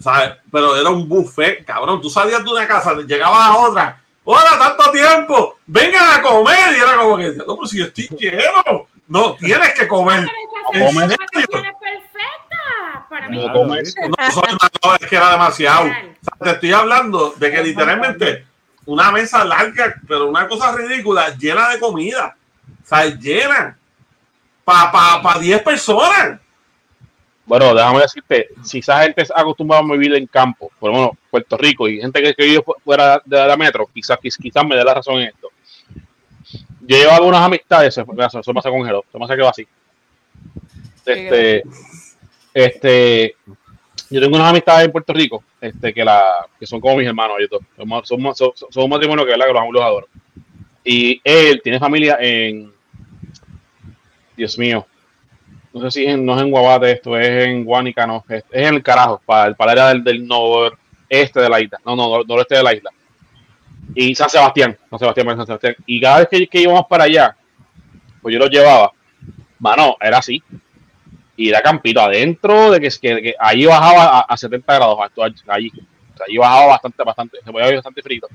¿Sabes? Pero era un buffet, cabrón. Tú salías de una casa, llegabas a otra. ¡Hola, tanto tiempo! ¡Vengan a comer! Y era como que, no, pero si yo estoy lleno. No, tienes que comer.
Pero
¿En serio?
perfecta para mí.
No comer.
No, es que era demasiado. O sea, te estoy hablando de que literalmente una mesa larga, pero una cosa ridícula, llena de comida. O sea, llena. Para pa, pa 10 personas.
Bueno, déjame decirte, si esa gente se acostumbrada a vivir en campo, por lo menos Puerto Rico, y gente que, que vive fu- fuera de la metro, quizás quiz- quizás me dé la razón en esto. Yo llevo algunas amistades, mira, eso me se congeló, eso me quedó así. Este, este, yo tengo unas amistades en Puerto Rico, este, que la, que son como mis hermanos, ellos dos. Somos, somos- somos un matrimonio que, ¿verdad? que los amo los adoro. Y él tiene familia en, Dios mío, no sé si es en- no es en Guabate esto, es en Guánica, no, es, es en el carajo, para, para el área del, del noreste de la isla, no, no, nor- noreste de la isla. Y San Sebastián, San Sebastián, San Sebastián. Y cada vez que, que íbamos para allá, pues yo los llevaba, mano, era así. Y era campito adentro, de que, que, que ahí bajaba a, a 70 grados, actual, allí. Bajaba bastante, bastante, se podía ver bastante frito.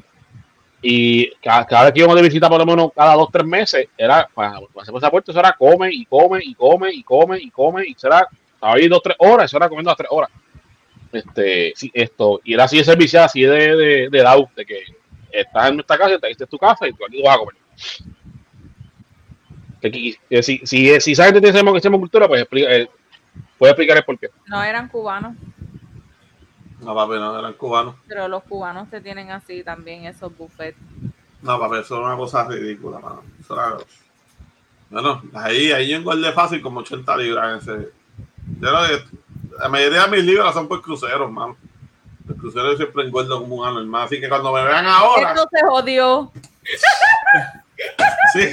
Y cada, cada vez que íbamos de visita, por lo menos cada dos, tres meses, era, para hacer esa puerta, eso era come y come y come y come y come, y será, estaba ahí dos, tres horas, eso era comiendo las tres horas. Este, esto, y era así de servicio, así de, de, de de que estás en nuestra casa, esta es tu casa y tú aquí vas a comer. Que que si, si, si gente tiene esa esa cultura, pues eh, puede explicar el por qué.
No eran cubanos,
No, papi, no, eran cubanos.
pero los cubanos te tienen así también esos buffets.
No, papi, eso era una cosa ridícula, mano. Eso era... Bueno, ahí, ahí yo engordé fácil como 80 libras en ese. Yo que la mayoría de mis libras son por cruceros, mano. Los cruceros siempre engordo como un anormal. Así que cuando me vean ahora,
Esto se jodió.
sí,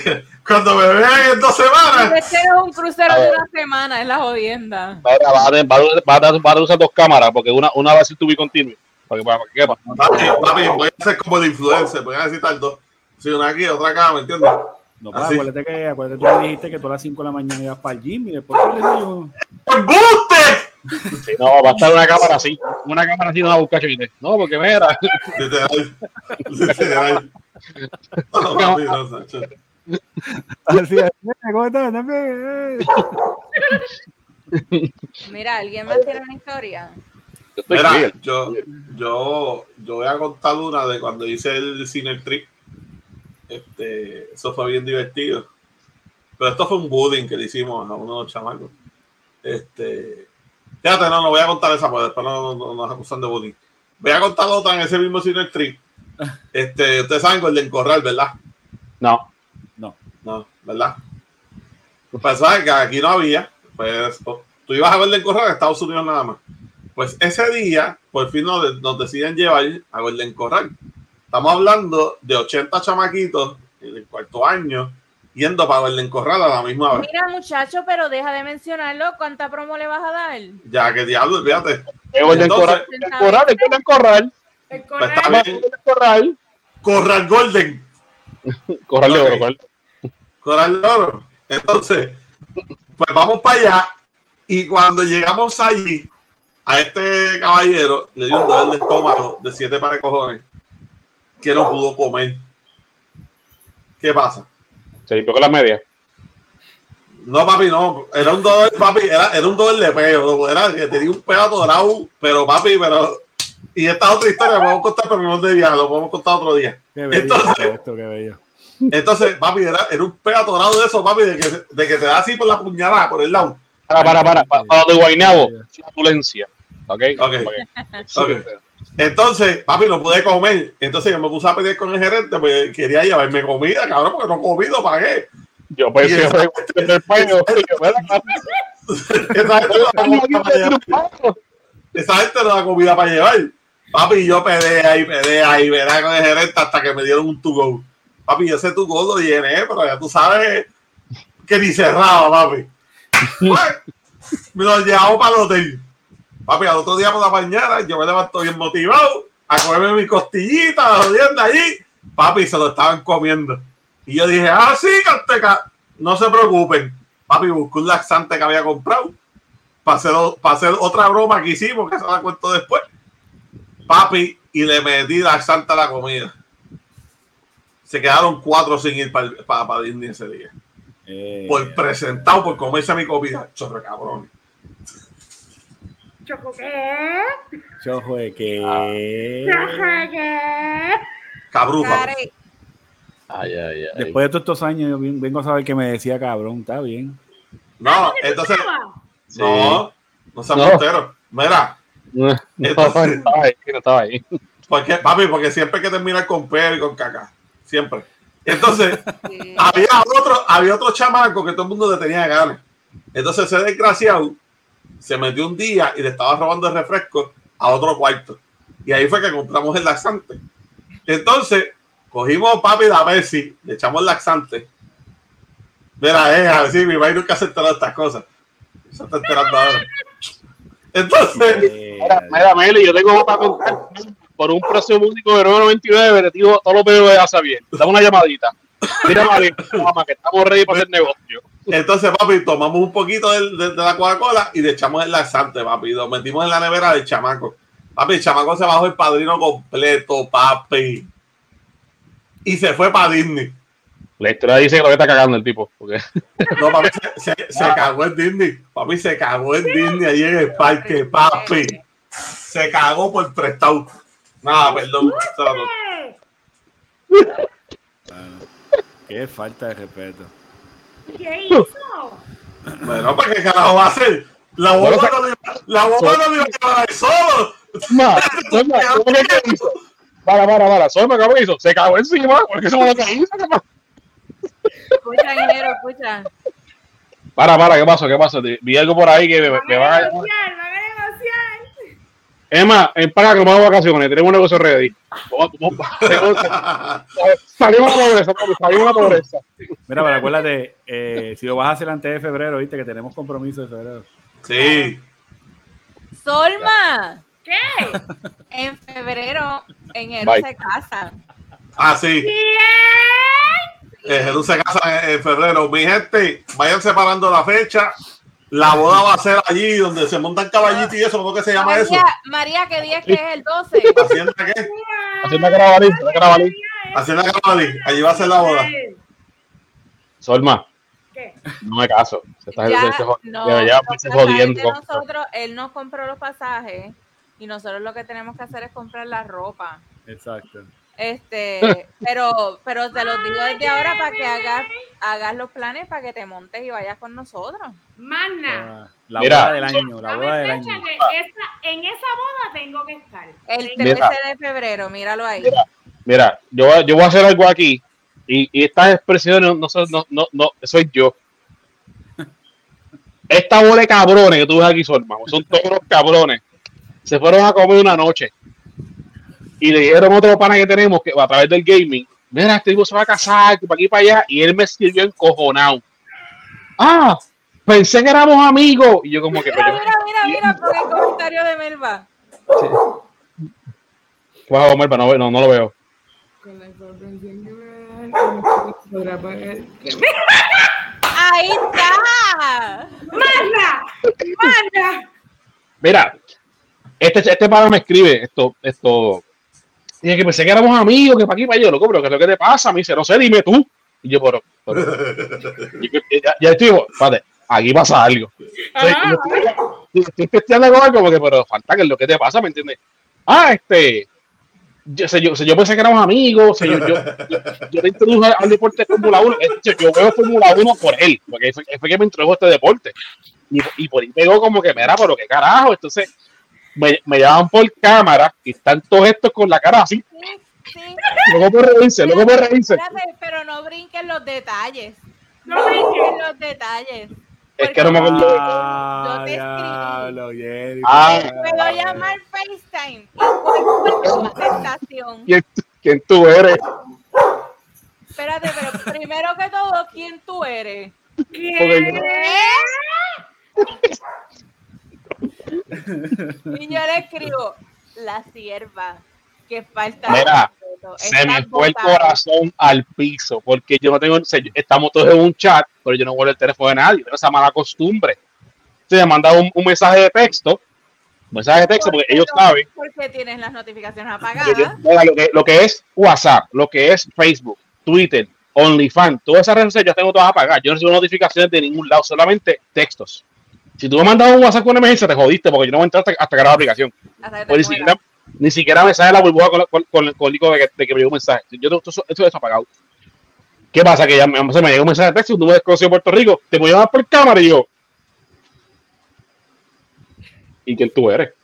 cuando me vean en dos semanas,
Este es un crucero de una semana, es la jodienda.
Vas a, usar dos cámaras, porque una, una va a ser tu be continue, para que, para quepa.
papi, papi, voy a ser como el influencer, voy a necesitar dos. Sí, una aquí, otra acá, ¿me entiendes?
No,
Así.
acuérdate que, acuérdate que tú me dijiste que tú a las 5 de la mañana ibas para el gym y después tú le digo,
¡Embuste!
Sí, no, va a estar una cámara así, una cámara así, no va a buscar chivite. No, porque mira,
Literal. Literal. No, papi, no, Sacho.
así, ¿cómo estás? Dame, eh".
Mira, ¿alguien más tiene una historia?
Mira, yo, yo, yo voy a contar una de cuando hice el cine trip. Este, eso fue bien divertido. Pero esto fue un bullying que le hicimos a unos chamacos. Este, fíjate, no, no voy a contar esa, porque después no, no, no nos acusan de bullying. Voy a contar otra en ese mismo cine trip. Este, ustedes saben Golden Corral, ¿verdad?
No,
No, ¿verdad? Pues sabes que aquí no había. Pues tú ibas a Golden Corral en Estados Unidos nada más. Pues ese día, por fin nos, nos deciden llevar a Golden Corral. Estamos hablando de 80 chamaquitos en el cuarto año yendo para Golden Corral a la misma vez.
Mira, muchacho, pero deja de mencionarlo. ¿Cuánta promo le vas a dar?
Ya que diablo, fíjate. Entonces-
Corral, Golden Corral, es Golden Corral,
El
Pues
corral.
Golden Corral,
Corral Golden.
Corral de oro, Corral.
Coral de Oro. Entonces, pues vamos para allá. Y cuando llegamos allí, a este caballero le dio un dolor de estómago de siete pares de cojones que no pudo comer. ¿Qué pasa?
Se limpió con las medias.
No, papi, no. Era un dolor, papi, era, era un dolor de peo. Era que tenía un peo atorado, pero papi, pero. Y esta otra historia la podemos contar, pero no de día, lo podemos contar otro día.
Qué bello
Entonces-
esto, qué bello.
Entonces, papi, era, era un peo atorado de eso, papi, de que, de que te da así por la puñalada, por el lado.
Para, para, para, para, para de Guaynabo, flatulencia. ¿Ok?
Ok. Ok. Entonces, papi, no pude comer. Entonces yo me puse a pedir con el gerente, pues quería llevarme comida, cabrón, porque no he comido, pagué.
Yo pensé
Y
que el paño.
Esa gente, no da comida para llevar. Esa gente no da comida para llevar. Papi, yo pedé ahí, pedé ahí, verá con el gerente hasta que me dieron un to go. Papi, yo ese to go lo llené, pero ya tú sabes que ni cerraba, papi. Pues, me lo llevamos para el hotel. Papi, al otro día por la mañana yo me levanto bien motivado a comerme mi costillita, la jodienda allí. Papi, se lo estaban comiendo. Y yo dije, ah, sí, Canteca, no se preocupen. Papi, buscó un laxante que había comprado para hacer, para hacer otra broma que hicimos, que se la cuento después. Papi, y le metí laxante a la comida. Se quedaron cuatro sin ir para, para, para Disney ese día.
Eh,
Por presentado, por comerse mi comida. Chorre cabrón.
¿Choco qué?
De.
¿Choco qué?
Cabruja.
Cari,
Ay, ay, ay.
Después de todos estos años, yo ven- vengo a saber que me decía cabrón, está bien.
No, entonces,
Sí.
no, no seas
No.
montero. Mira,
No, estaba ahí, no estaba ahí.
porque, papi, porque siempre hay que terminar con pelo y con caca. Siempre. Entonces,
sí.
había otro, había otro chamaco que todo el mundo le tenía ganas. Entonces ese desgraciado se metió un día y le estaba robando el refresco a otro cuarto. Y ahí fue que compramos el laxante. Entonces, cogimos papi la Messi, le echamos el laxante. Mira, eh, a ver si mi país nunca se entera de estas cosas. Se está enterando ahora. Entonces,
Eh,
Mira, mira, Meli, yo tengo para contar. Por un precio único de 9.99, le digo todos los de Asa bien. Dame una llamadita. Mira, Mali, mamá, que estamos ready para hacer negocio.
Entonces, papi, tomamos un poquito de, de la Coca-Cola y le echamos el laxante, papi. Lo metimos en la nevera del chamaco. Papi, el chamaco se bajó el padrino completo, papi. Y se fue para Disney.
La historia dice que lo que está cagando el tipo. Porque...
No, papi, se, se- se cagó en Disney. Papi, se cagó en Disney allí en el parque, papi. Se cagó por prestado. Nada, perdón.
Qué falta de respeto.
¿Qué hizo?
Bueno, ¿para qué carajo va a hacer? La bomba no lo iba- la bomba no iba a llevar ahí solo.
Ma, Solma, ¿cómo que qué hizo? Para, para, para. Solma, ¿cómo que hizo? Se cagó encima. Porque eso es lo que hizo. ¿qué pasa?
Escucha, ingeniero, escucha.
Para, para, ¿qué pasó? ¿Qué pasó? Vi algo por ahí que me, me
a
van a.
negociar, van a negociar.
Emma, empaga que nos vamos de vacaciones. Tenemos un negocio ready. Vamos- vamos- Salimos a la pobreza, salimos a la pobreza.
Mira, pero acuérdate, eh, si lo vas a hacer antes de febrero, viste que tenemos compromiso de febrero.
Sí.
Solma,
¿Qué?
en febrero, enero
Bye.
se casan.
Ah, sí.
¿Quién?
Eh, Jesús se casa en, en febrero. Mi gente, vayan separando la fecha. La boda va a ser allí donde se montan caballitos y eso. ¿Cómo que se llama eso?
María, María, ¿qué día es que es el 12?
Hacienda qué?
Haciendo carabalín, haciendo carabalín.
Hacienda Cabalí. Allí va a ser la boda.
Solma,
¿Qué?
no me caso. Se está,
Ya,
se- se-
no,
ya, ya, pues, se jodiendo.
nosotros, él nos compró los pasajes y nosotros lo que tenemos que hacer es comprar la ropa.
Exacto.
Este, pero, pero te lo digo desde ahora para que hagas, hagas los planes para que te montes y vayas con nosotros.
Mana.
La
Mira.
boda del año, la boda del año.
esa- en esa boda tengo que estar.
El
Tengo-
13 de febrero, míralo ahí.
Mira, yo, voy a- yo voy a hacer algo aquí y, y estas expresiones no, son- no, no, no, soy yo. Esta bola de cabrones que tú ves aquí, Solma, son todos los cabrones. Se fueron a comer una noche y le dijeron a otro pana que tenemos que a través del gaming, mira, este tipo se va a casar, que para aquí para allá, y él me sirvió encojonado. Ah, pensé que éramos amigos. Y yo como que,
Mira, mira, mira, mira, por el comentario de Melba.
¿qué vas a comer? Pero no, no, no lo veo.
Ahí está.
¡Mana! ¡Mana!
Mira, este, este pana me escribe esto, esto. Dije que pensé que éramos amigos, que para aquí, para allá, loco, pero ¿qué es lo que te pasa? Me dice, no sé, dime tú. Y yo, pero, pero- y yo, ya, ya estoy, digo, espérate, aquí pasa algo. Entonces,
Ajá.
yo estoy, testeando con algo, como que, pero falta que es lo que te pasa, ¿me entiendes? Ah, este, yo, sé, yo, sé, yo pensé que éramos amigos, sé, yo, yo, yo, yo te introduje al deporte de Fórmula 1, yo, yo veo Fórmula 1 por él, porque fue, fue que me introdujo este deporte. Y, y por ahí pegó como que, mira, pero qué carajo, entonces me, me llaman por cámara y están todos estos con la cara así,
Sí, sí.
luego por reírse, luego por reírse.
Pero no brinquen los detalles.
No
brinquen los detalles.
Es que no me acuerdo.
Ah,
Yo te escribí.
diablo, Jerry.
Ah.
Puedo llamar FaceTime.
¿Quién, quién tú eres?
Espérate, pero primero que todo, ¿quién tú eres?
Porque
¿Qué?
Y yo le escribo, la sierva. Qué falta
Mira. Se me fue el corazón al piso porque yo no tengo, estamos todos en un chat, pero yo no vuelvo el teléfono de nadie, tengo esa mala costumbre. Se me manda un, un mensaje de texto, un mensaje de texto porque ellos
no?
saben
Porque tienes las notificaciones
que
apagadas.
yo- mira, lo, que, lo que es WhatsApp, lo que es Facebook, Twitter, OnlyFans, todas esas redes sociales yo tengo todas apagadas. Yo no recibo notificaciones de ningún lado, solamente textos. Si tú me mandas un WhatsApp con una emergencia, te jodiste porque yo no voy a entrar hasta, hasta crear la aplicación.
que
Pues ni, siquiera, ni siquiera me sale la burbuja con, la- con, con el código de que, de que me llegó un mensaje. Yo tengo todo eso, eso desapagado. ¿Qué pasa? Que ya me, se me llegó un mensaje de texto, un número desconocido de Puerto Rico, te voy a llamar por cámara y yo. ¿Y quién tú eres?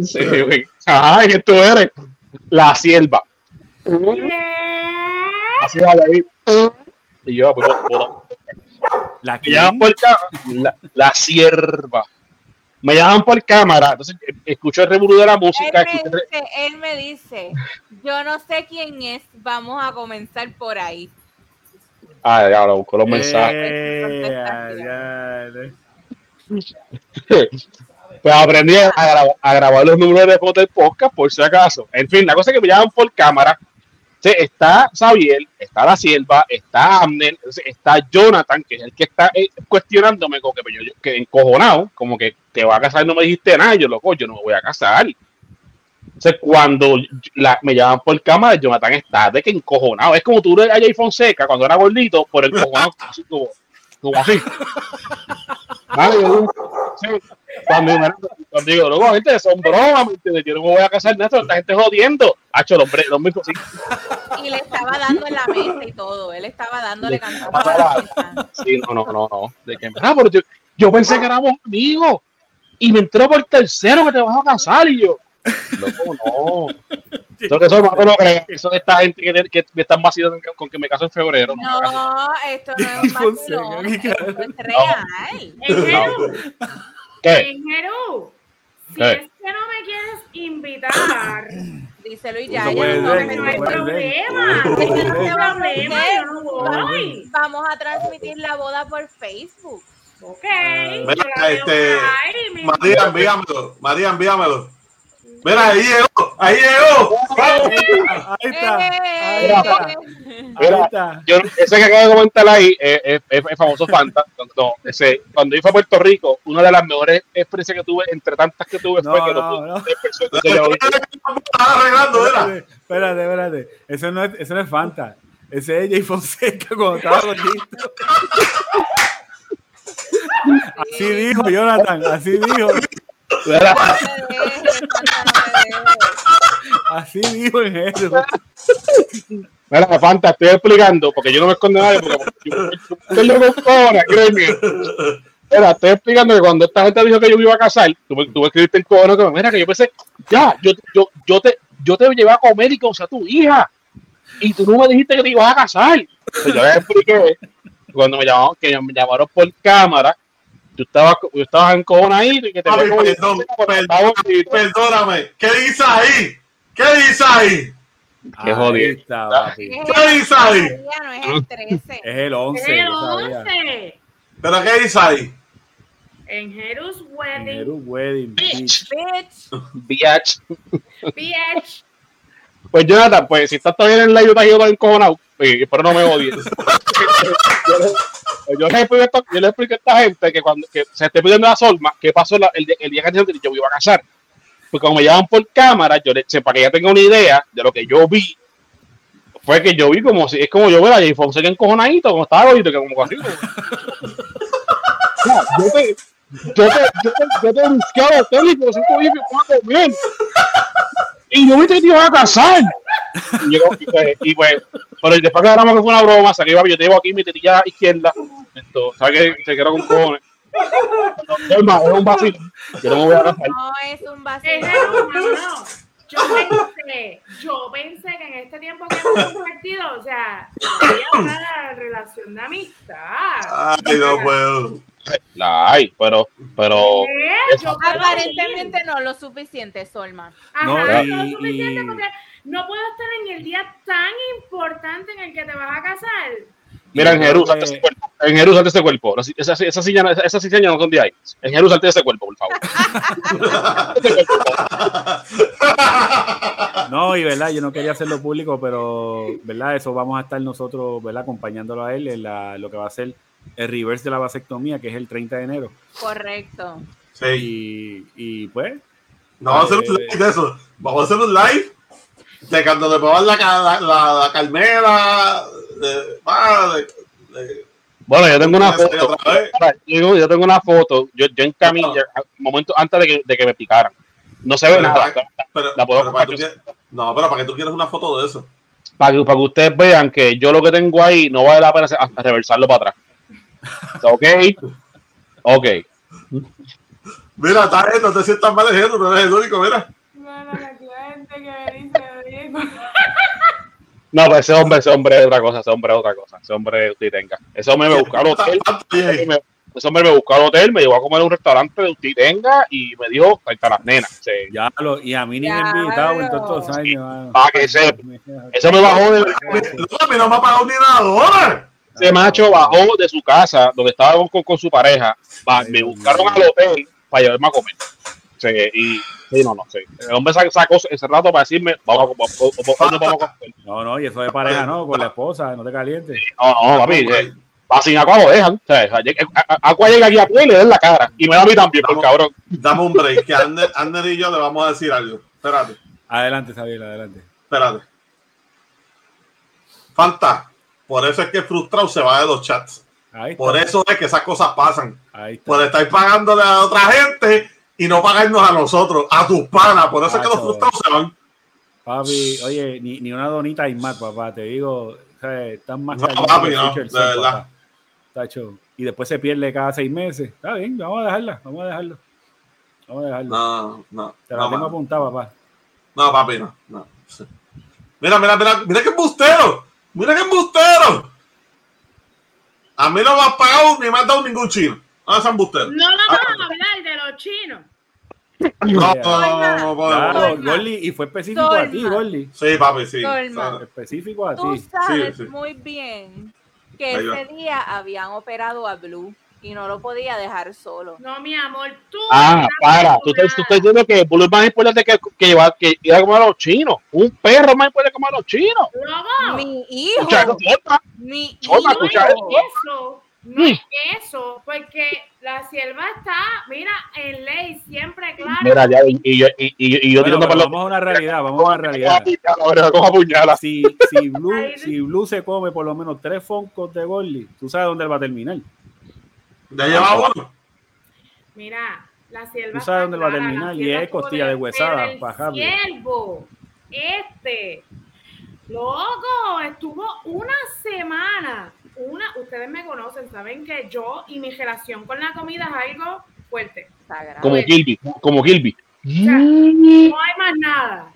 Sí. Ajá, ¿y quién tú eres? La sierva. Así va ahí. Y yo, pues,
La
me llaman por cámara, la, la sierva. Me llaman por cámara, entonces eh, escucho el revolú de la
Él
música.
me, dice, él me dice, yo no sé quién es, vamos a comenzar por ahí.
Ah, ya, ahora busco los mensajes.
Eh, ya.
Pues aprendí a, gra- a grabar los números de fotos del podcast por si acaso. En fin, la cosa es que me llaman por cámara. Está Xavier, está la sierva, está Amner, está Jonathan, que es el que está eh, cuestionándome, como que, pues, yo, yo- que encojonado, como que te va a casar, no me dijiste nada, yo loco, yo no me voy a casar. Entonces, cuando la- me llaman por cámara, Jonathan está de que encojonado. Es como tú a Jay Fonseca cuando era gordito, por el cojonado, como, como así. Vale, sí, cuando, cuando digo, loco, gente, son bromas, ¿me entiendes? Yo no me voy a casar, Néstor, esta gente jodiendo. Hacho, el hombre, el hombre, sí,
Y le estaba dando en la mesa y todo. Él estaba dándole
Le
cantando.
Sí, no, no, no, no. De que, ah, pero yo, yo pensé que éramos amigos y me entró por tercero que te vas a casar y yo. Loco, no. Eso que eso no lo. Eso de esta gente que, que me están vacilando con que me caso en febrero. No.
No, esto no es un vacilón,
¿qué
esto es real.
En Jeru,
¿Qué?
en Jeru, si
¿Qué?
es que no me quieres invitar,
Díselo y ya, ya no
eso
no hay problema. No hay problema, yo no voy.
Vamos a transmitir la boda por Facebook.
Ok. Veo
este, María, envíamelo. María, envíamelo. Mira, ahí llegó. Ahí llegó.
Ahí está. Ahí
¡Eh!
está. Ahí
Mira,
está.
Yo, ese que acabo de comentar ahí es, es- famoso Fanta. No, ese, cuando yo fui a Puerto Rico, una de las mejores experiencias que tuve, entre tantas que tuve, fue
No,
que
no,
no,
arreglando.
Espérate, espérate, espérate. Eso no es, eso no es Fanta. Ese es Jay Fonseca cuando estaba gordito. Así dijo Jonathan, así dijo, así dijo en eso.
Mira, Fanta, estoy explicando, porque yo no me escondo nadie, porque yo, yo- estoy loco con cojones, créeme. Mira, estoy explicando que cuando esta gente dijo que yo me iba a casar, tú, me- tú me escribiste el cojones que mira, que yo pensé, ya, yo, yo, yo, te, yo te llevé a comer y tu hija, y tú no me dijiste que te ibas a casar. Pues yo les expliqué, cuando me llamaron, que me llamaron por cámara, tú estabas, yo estabas en cojonadito y que te como-
perdón,
estaba gordito.
Perdóname. ¿Qué dice ahí? ¿Qué dice ahí?
Qué jodido.
está, papi.
¿Qué dice ahí?
No es el 13.
Es el 11.
El
yo sabía.
11
¿Pero qué dice ahí?
en Jeru's Wedding.
Jeru Wedding. Beach.
Bitch.
Biatch.
Bitch.
Pues Jonathan, pues si estás todavía en la yo te ayudo encojonado, eh, pero no me odies. yo, le- yo le explico a esta- yo le explico a esta gente que cuando que se esté pidiendo la solma, que pasó la- el, día- el día que yo me iba a casar. Pues como me llaman por cámara, yo le para que ella tenga una idea de lo que yo vi, fue que yo vi como si, es como yo veo a Jay Fonseca encojonadito, como estaba gordito, que como así. Ya, yo te, yo te, yo te, yo te buscaba y cinco días que puedo comer. Y yo vi que te ibas a casar. Y, yo, y, pues, y pues, pero después que hablamos que fue una broma, saqué, yo te llevo aquí mi tetilla izquierda. Esto, ¿sabes que Se quedó con cojones. No, es más, es un vacío. Yo no me voy a casar.
No es un vacío.
Jeru, no, no. Yo pensé, yo pensé que en este tiempo que hemos compartido, o sea, había una relación de amistad.
Ay, no puedo.
La hay, pero, pero.
Aparentemente no lo suficiente, Solma.
Ajá,
No,
no,
y-
es suficiente
y-
porque no puedo estar en el día tan importante en el que te vas a casar
Mira, en
creo
salte
que-
ese cuerpo. En Jerú, salte ese cuerpo. No, Esa, esa, esa esas no son de ahí. En Jerú, salte ese cuerpo, por favor.
No, y verdad, yo no quería hacerlo público, pero verdad, eso vamos a estar nosotros, verdad, acompañándolo a él en la- lo que va a ser el reverse de la vasectomía, que es el 30 de enero.
Correcto.
Sí.
Y, y pues,
No vamos a hacer un live de eso. Vamos a hacer un live de cuando le pongan la, la, la, la calmera. De, ah, de- de-
Bueno, yo tengo una foto. Yo, yo tengo una foto. Yo, yo en camilla, momento antes de que, de que me picaran. No se ve
Pero
nada.
para- pero-
La puedo
pero para quieres- no, pero para que tú quieras una foto de eso.
Para que, para que ustedes vean que yo lo que tengo ahí no vale la pena hasta reversarlo para atrás. ¿Ok? Ok.
Mira, está no te sientas mal ejemplo, no eres el único, mira.
Bueno, la gente que me dice.
No, pues ese hombre, ese hombre es otra cosa, ese hombre es otra cosa. Ese hombre usted tenga. Ese hombre me buscó al hotel. Ese hombre- ese hombre me buscó al hotel, me llevó a comer a un restaurante de usted tenga y me dijo, ahí está las nenas. Sí.
ya lo, y a mí ni me invitado en todos estos años.
Para que sepa. Eso me bajó de,
No, no me ha pagado ni nada ahora.
ese macho bajó de su casa donde estaba con, su pareja. me buscaron al hotel para llevarme a comer. Sí, y sí, no, no, sí. El hombre sa- sacó ese rato para decirme, vamos vamos, vamos, vamos.
No, no, y eso de pareja, no, con la esposa, no te calientes.
No, no, papi, eh, va sin agua lo dejan. O sea, llega- a- a- agua llega aquí a pie y le da en la cara. Y me da a mí también, por cabrón.
Dame un break, que Ander, Ander y yo le vamos a decir algo. Espérate,
Adelante, Sabiel, adelante.
espérate. Fanta, por eso es que frustrado se va de los chats.
Ahí está.
Por eso es que esas cosas pasan.
Ahí está.
Por estar pagándole a otra gente y no pagarnos a nosotros, a tus panas. Por eso es que los frustrados se van.
Papi, oye, ni, ni una donita hay más, papá. Te digo, sea, están más
No, papi, no, de verdad.
papá. Tacho. Y después se pierde cada seis meses. Está bien, vamos a dejarla, vamos a dejarlo. Vamos a dejarlo.
No, no.
Te la
no,
tengo apuntada, papá.
No, papi, no. no. Mira, mira, mira, mira qué embustero. Mira qué embustero. A mí no me has pagado ni me has dado ningún chino. No es embustero.
No vamos a hablar de los chinos.
No, no,
y fue específico a ti.
Sí, papi, sí.
Dolma.
Específico a
Tú
ti.
sabes
Sí, sí.
muy bien que ese día habían operado a Blue y no lo podía dejar solo.
No, mi amor, tú.
Ah,
estás
para. Tú, estás- tú diciendo que Blue es más importante que, que que ir a comer a los chinos. Un perro más importante que comer a los chinos.
Mi hijo, mi hijo.
eso. No es eso, porque la sierva está, mira, en ley, siempre claro.
Mira, ya, y, y, yo- y, y, y yo
Bueno,
para
vamos a una realidad, vamos a una realidad.
Cojo a puñala.
Si, si, Blue, si Blue se come por lo menos tres foncos de Gordy, tú sabes dónde él va a terminar.
Ya lleva uno.
Mira, la sierva.
Tú sabes dónde va a terminar, y es costilla de huesada,
el siervo, este, loco, estuvo una semana. Una, ustedes me conocen, saben que yo y mi relación con la comida es algo fuerte.
Sagrado.
Como Gilby. Como Gilby.
O sea, no hay más nada.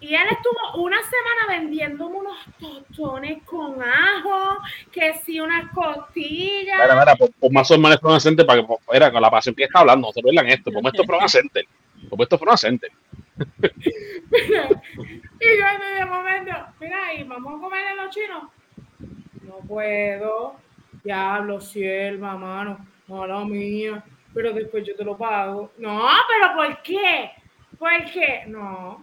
Y él estuvo una semana vendiéndome unos tostones con ajo, que si unas costillas.
Mira, mira, pon, pon más hormonas Front Center para que, pues, mira, con la pasión que está hablando, no se pierdan esto. Ponme esto Front Center. Ponme esto Front Center.
Y yo en ese momento, mira, y vamos a comer en los chinos. No puedo. Diablo, sierva, mano. Mala mía. Pero después yo te lo pago. No, pero ¿por qué? ¿Por qué? No.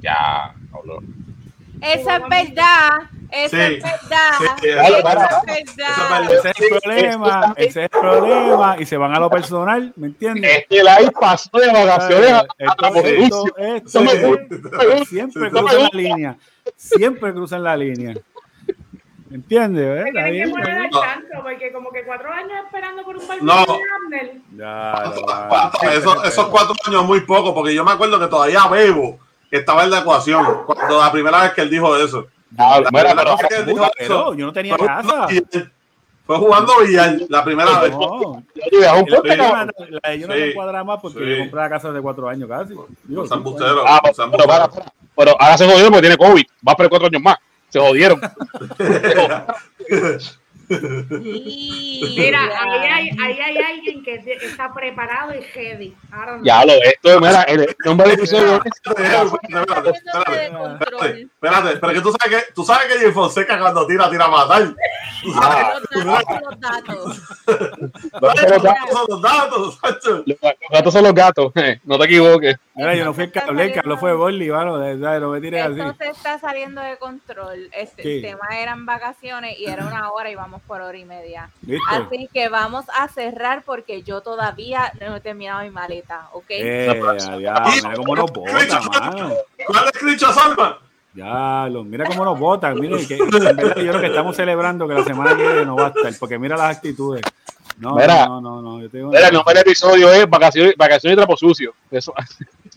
Ya, habló.
Eso es verdad. Eso
Sí.
es verdad.
Sí,
Eso
eso
es
es verdad. es
Ese es el problema, ese es el problema, y se van a lo personal, ¿me entiendes?
Este live pasó de vacaciones a, a
Esto- esto- es- siempre cruzan la línea, siempre cruzan la línea. ¿Me entiendes? eh? Está
Tienen que
bien,
poner
está
al
bien.
tanto, porque como que cuatro años esperando por un
No.
de.
Ya.
Esos, cuatro años muy poco, porque yo me acuerdo que todavía Bebo estaba en la ecuación cuando la primera vez que él dijo eso. La
mira,
primera
pero-
vez que él dijo
Puta,
eso
pero yo no tenía
fue
casa.
billar. Fue jugando billar la primera vez.
No,
Yo
la no- la de yo no
Sí.
me cuadra más porque
Sí.
yo compré la casa hace cuatro años casi. Digo,
Los
sí,
embusteros.
Ah,
los
pero, ahora se jodieron porque tiene COVID. Va a esperar cuatro años más. Se jodieron.
Mira, ahí hay, ahí hay alguien que está preparado y no.
Ya lo esto, mira, el nombre del episodio es
Espérate, espérate, espérate, pero que tú sabes que tú sabes que Jim Fonseca cuando tira tira a matar. Tú sabes,
Los datos,
son los
datos,
los gatos son los gatos, eh, no te equivoques.
Mira, yo no fui el que hablé, el que habló fue Gordy, mano, no me tires así.
Esto se está saliendo de control. Este tema eran vacaciones y era una hora y vamos por hora y media. Así que vamos a cerrar porque yo todavía no he terminado mi maleta, ¿ok?
Eh, ya, mira cómo nos bota, mano.
¿Cuál es Cricho Salva?
Ya, lo, mira cómo nos votan. Mire, que, yo creo que estamos celebrando que la semana que viene no va a estar, porque mira las actitudes. No,
Mira.
no, no, no. Yo
Mira, el nombre del episodio es Vacaciones, vacaciones y Trapo Sucio. Eso,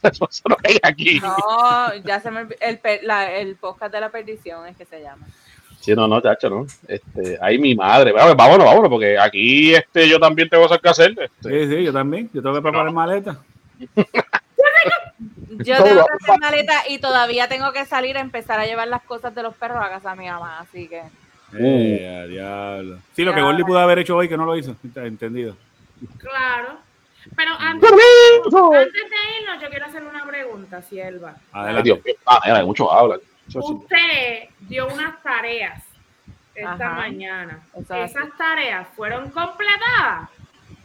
eso, eso no hay aquí.
No, ya se me el, per- la- el podcast de la perdición es que se llama.
Sí, no, no, chacho, no. Este, ay, mi madre. Vámonos, vámonos, vámonos, porque aquí este, yo también tengo cosas que hacer. Este.
Sí, sí, yo también. Yo tengo que preparar maleta.
Yo tengo que hacer maleta y todavía tengo que salir a empezar a llevar las cosas de los perros a casa de mi mamá, así que
Eh, diablo. Sí, lo que. Gordy pudo haber hecho hoy que no lo hizo. Está Entendido.
Claro. Pero antes, antes de irnos, yo quiero hacerle una pregunta, Sierva.
Ay,
Adelante.
Dios mío. Ah, mucho habla.
Usted dio unas tareas esta
Ajá.
mañana. ¿Esas tareas fueron completadas?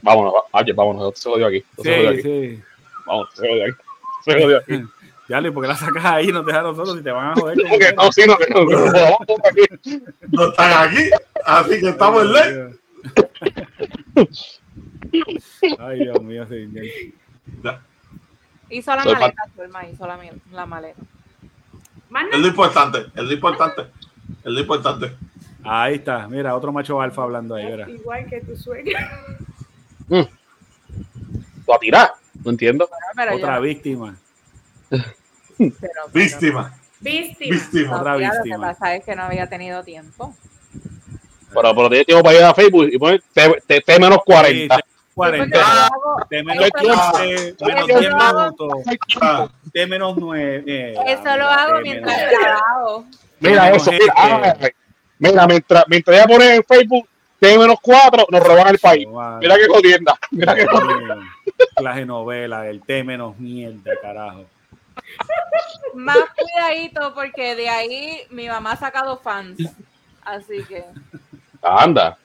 Vámonos, oye, vámonos, esto se jodió aquí. esto se jodió
Sí,
aquí.
sí.
Vamos, se jodió aquí. Se jodió aquí.
Ya, ¿y por qué la sacas ahí? No te dejas a nosotros si te van a joder.
No, que no, sí, no, que no, que no, aquí.
Están aquí, así que estamos en ley.
Ay, Dios mío, sí.
hizo la
Soy
maleta, Zulma, hizo la, la maleta.
Es lo importante, es lo importante, es lo importante.
Ahí está, mira, otro macho alfa hablando ahí, mira.
Igual que tu suegra.
Tú a tirar. No entiendo.
Otra víctima.
pero- pero-
Víctima,
Víctima.
víctima.
Otra
Sofía, Lo que
víctima.
pasa es que no había tenido tiempo.
Pero, pero tienes tiempo para ir a Facebook y poner T, T- T menos 40.
Sí, 40.
Porque yo hago-
De menos
Eso lo hago-
15, menos
eso
10
lo hago-
minutos.
Ah,
De menos 9.
Eso lo hago mientras trabajo.
Mira
Menos
eso,
gente.
mira, mira, mientras, mientras ella pone en Facebook T menos 4, nos roban el país. Mira qué jodienda. Mira qué jodienda.
Clase novela, el T menos mierda, carajo.
Más cuidadito porque de ahí mi mamá ha sacado fans. Así que,
Anda.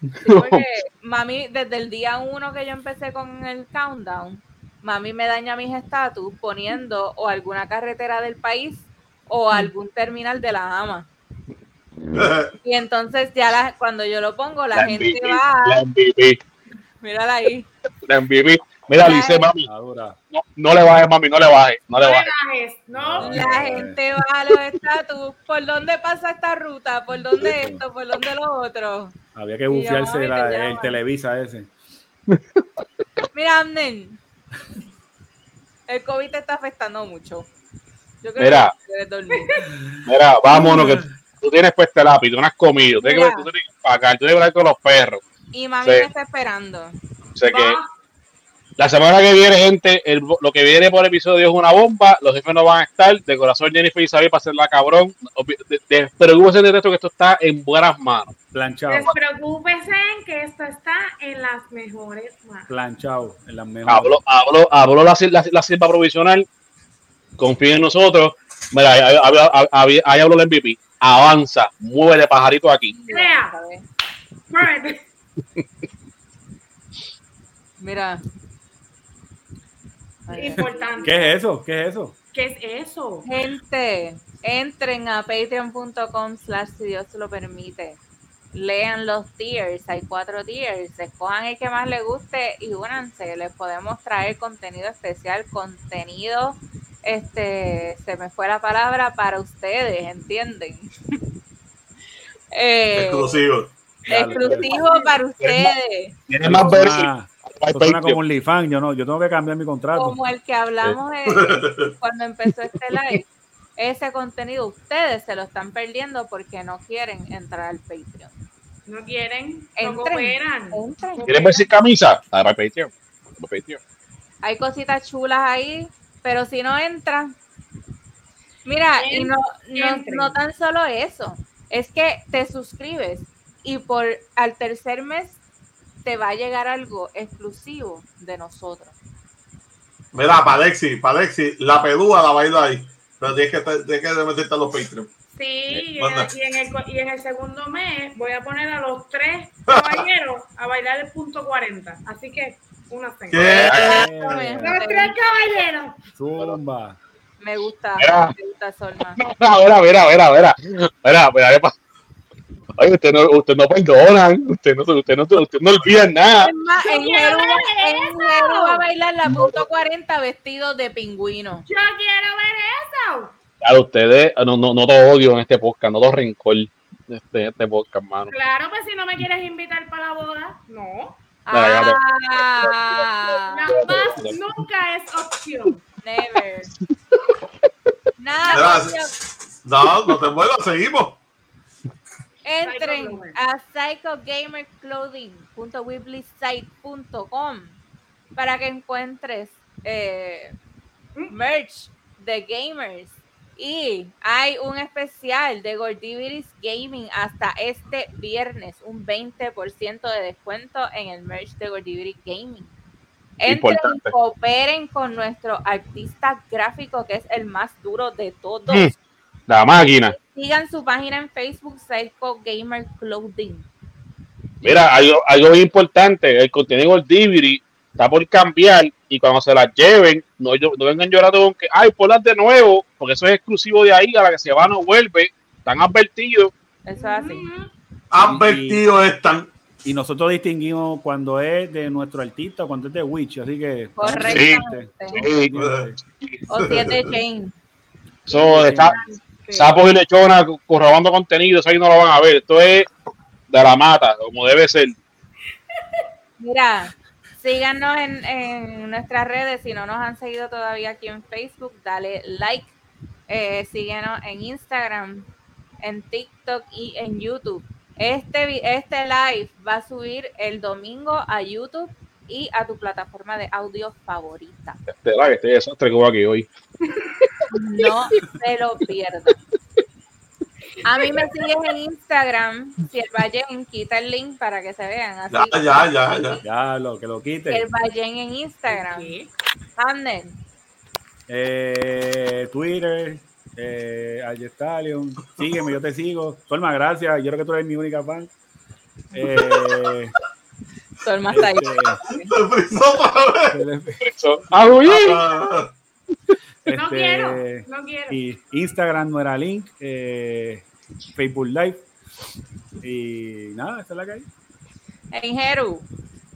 Sí, porque mami, desde el día uno que yo empecé con el countdown, mami me daña mis estatus poniendo o alguna carretera del país o algún terminal de la ama. Y entonces ya la- cuando yo lo pongo, la,
La
gente
MVP.
va,
La MVP.
mírala ahí.
La MVP. Mira,
La-
dice mami.
Ahora.
No, no le bajes, mami, no le bajes. No
No
le bajes,
¿no?
La gente va a los estatus. ¿Por dónde pasa esta ruta? ¿Por dónde esto? ¿Por dónde lo otro?
Había que bufiarse
mami,
la- el. Televisa ese.
Mira, Amnen. El COVID te está afectando mucho. Yo creo
Mira.
que dormir.
Mira, vámonos, que tú tienes pues este lápiz, tú no has comido, tú tienes que, tú tienes que pagar, tú tienes que hablar con los perros.
Y mami
Sí.
me está esperando.
O sea que
Va.
La semana que viene, gente, el- lo que viene por episodio es una bomba, los jefes no van a estar, de corazón Jennifer y Isabel para hacerla cabrón. De- de- de esto que esto está en buenas manos.
Planchado.
Despreocúpese en que esto está en las mejores manos.
Planchado. En las mejores.
Habló, habló, habló la, la, la sirva provisional, confía en nosotros. Mira, ahí, ahí- ahí- ahí- ahí habló el MVP. Avanza, mueve pajarito aquí.
Right.
Mira.
Importante.
¿Qué es eso? ¿Qué es eso?
¿Qué es eso?
Gente, entren a patreon.com slash si Dios se lo permite. Lean los tiers, hay cuatro tiers, escojan el que más les guste y únanse. Les podemos traer contenido especial, contenido, este, se me fue la palabra para ustedes, ¿entienden? Eh,
exclusivo.
exclusivo para ustedes,
Tiene más ver si-
Ah, eso suena como OnlyFans. Yo no, yo tengo que cambiar mi contrato.
como el que hablamos en- cuando empezó este live. Ese contenido ustedes se lo están perdiendo porque no quieren entrar al Patreon.
No quieren, no
Entren.
cooperan.
Entren.
¿Quieres ver sin camisa? Ah, para Patreon. Para Patreon.
Hay cositas chulas ahí, pero si no entran, mira, y no, no,
Entren.
no tan solo eso, es que te suscribes y por al tercer mes te va a llegar algo exclusivo de nosotros.
Mira, Palexi, Palexi, la pedúa la baila ahí. Pero tienes que, tienes que meterte a los Patreon.
Sí, y en,
Manda.
y en el, co- y en el segundo mes voy a poner a los tres caballeros a bailar el punto 40. Así que, una.
Exactamente.
Los tres caballeros.
Zumba.
Me gusta,
Mira.
me gusta Solma.
Mira, mira, mira, mira, mira, mira, Oye, usted no, usted no perdonan, usted no, usted no, usted no olvida nada.
Es más, en Jeru, en. Jeru va a bailar la punto 40 vestido de pingüino.
Yo quiero ver eso.
Claro, ustedes, no, no, no todo odio en este podcast, no todo rencor de este, este podcast, mano.
Claro, pues si no me quieres invitar para la boda, no.
Te-
Ah,
Nada más nunca es opción.
never. Nada.
No, no te vuelvas, seguimos.
Entren a psychogamerclothing.weebly.site.com para que encuentres eh, merch de gamers. Y hay un especial de Gordiviris Gaming hasta este viernes, un 20% de descuento en el merch de Gordiviris Gaming. Entren y cooperen con nuestro artista gráfico que es el más duro de todos.
Mm. La máquina.
Sigan su página en Facebook, Psycho Gamer Clothing.
Mira, algo, algo importante, el contenido del DVD está por cambiar y cuando se las lleven, no, no vengan llorando con que, ay, ponlas de nuevo, porque eso es exclusivo de ahí, a la que se va no vuelve, están advertidos.
Eso es así.
Ujú.
Advertido están.
Y nosotros distinguimos cuando es de nuestro artista o cuando es de Witch, así que.
Correctamente.
Sí,
O si es de Jane.
eso está,
Sí.
sapos y lechonas co- robando contenido, eso ahí no lo van a ver, esto es de la mata, como debe ser.
Mira, síganos en, en nuestras redes. Si no nos han seguido todavía aquí en Facebook, dale like. Eh, síguenos en Instagram, en TikTok y en YouTube. Este, este live va a subir el domingo a YouTube y a tu plataforma de audio favorita.
Este, que este desastre que hubo aquí hoy.
No se lo pierdan. A mí me siguen en Instagram. Si el Vallen quita el link para que se vean. Así
Ya, ya, ya, ya.
Ya, lo que lo quite.
El Vallen en Instagram.
Sí.
Anden.
Eh, Twitter, eh, Algestalion. Sígueme, yo te sigo. Solma, gracias. Yo creo que tú eres mi única fan. Eh,
Solma está ahí.
este,
Se frizó.
Ah,
No
este,
quiero, no quiero.
Y Instagram no era link. eh, Facebook Live. Y nada, esta es la que hay.
En Jeru.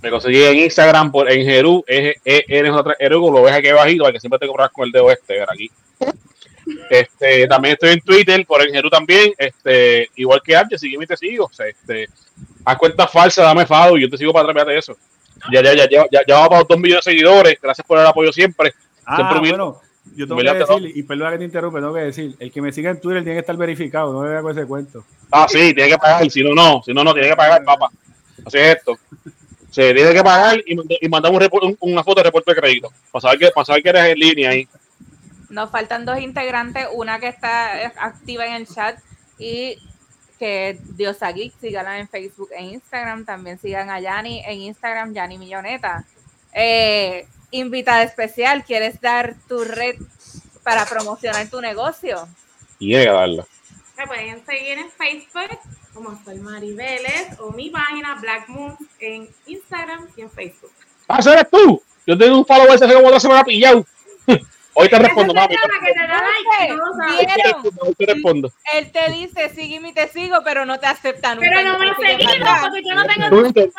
Me conseguí en Instagram por en Jeru, es eres otra Erugo, lo ves aquí abajito, para que siempre te corras con el dedo este, ver aquí. Este, también estoy en Twitter, por en Jeru también, este, igual que antes, sígueme y te sigo. O sea, este, haz cuentas falsas, dame fado y yo te sigo para atrás de eso. Ya, ya, ya, ya, ya, ya vamos para dos millones de seguidores, gracias por el apoyo siempre.
Ah,
Siempre
bueno, yo tengo que
¿Verdad que
decir, y perdona que te interrumpa, tengo que decir, el que me siga en Twitter tiene que estar verificado, no me vea con ese cuento.
Ah, sí, tiene que pagar, si no, no, si no, no, tiene que pagar, papá. Así es esto. Se tiene que pagar y, y mandar un repor- un- una foto de reporte de crédito, para saber que, para saber que eres en línea ahí.
Nos faltan dos integrantes, una que está activa en el chat y que Diosa Geek, síganla en Facebook e Instagram. También sigan a Yani en Instagram, Yani Milloneta. Eh, invitada especial, ¿quieres dar tu red para promocionar tu negocio?
Que darla.
Me pueden seguir en Facebook como soy Mari Vélez o mi página Black Moon en Instagram y en Facebook.
Ah, ¿ese eres tú? Yo tengo un follower hace como otra semana pillado. Hoy te respondo, mami.
te
respondo.
Él te dice, sígueme y te sigo, pero no te acepta nunca.
Pero no me
Entonces, ¿qué
seguido
pasa?
porque yo no tengo
Twitter,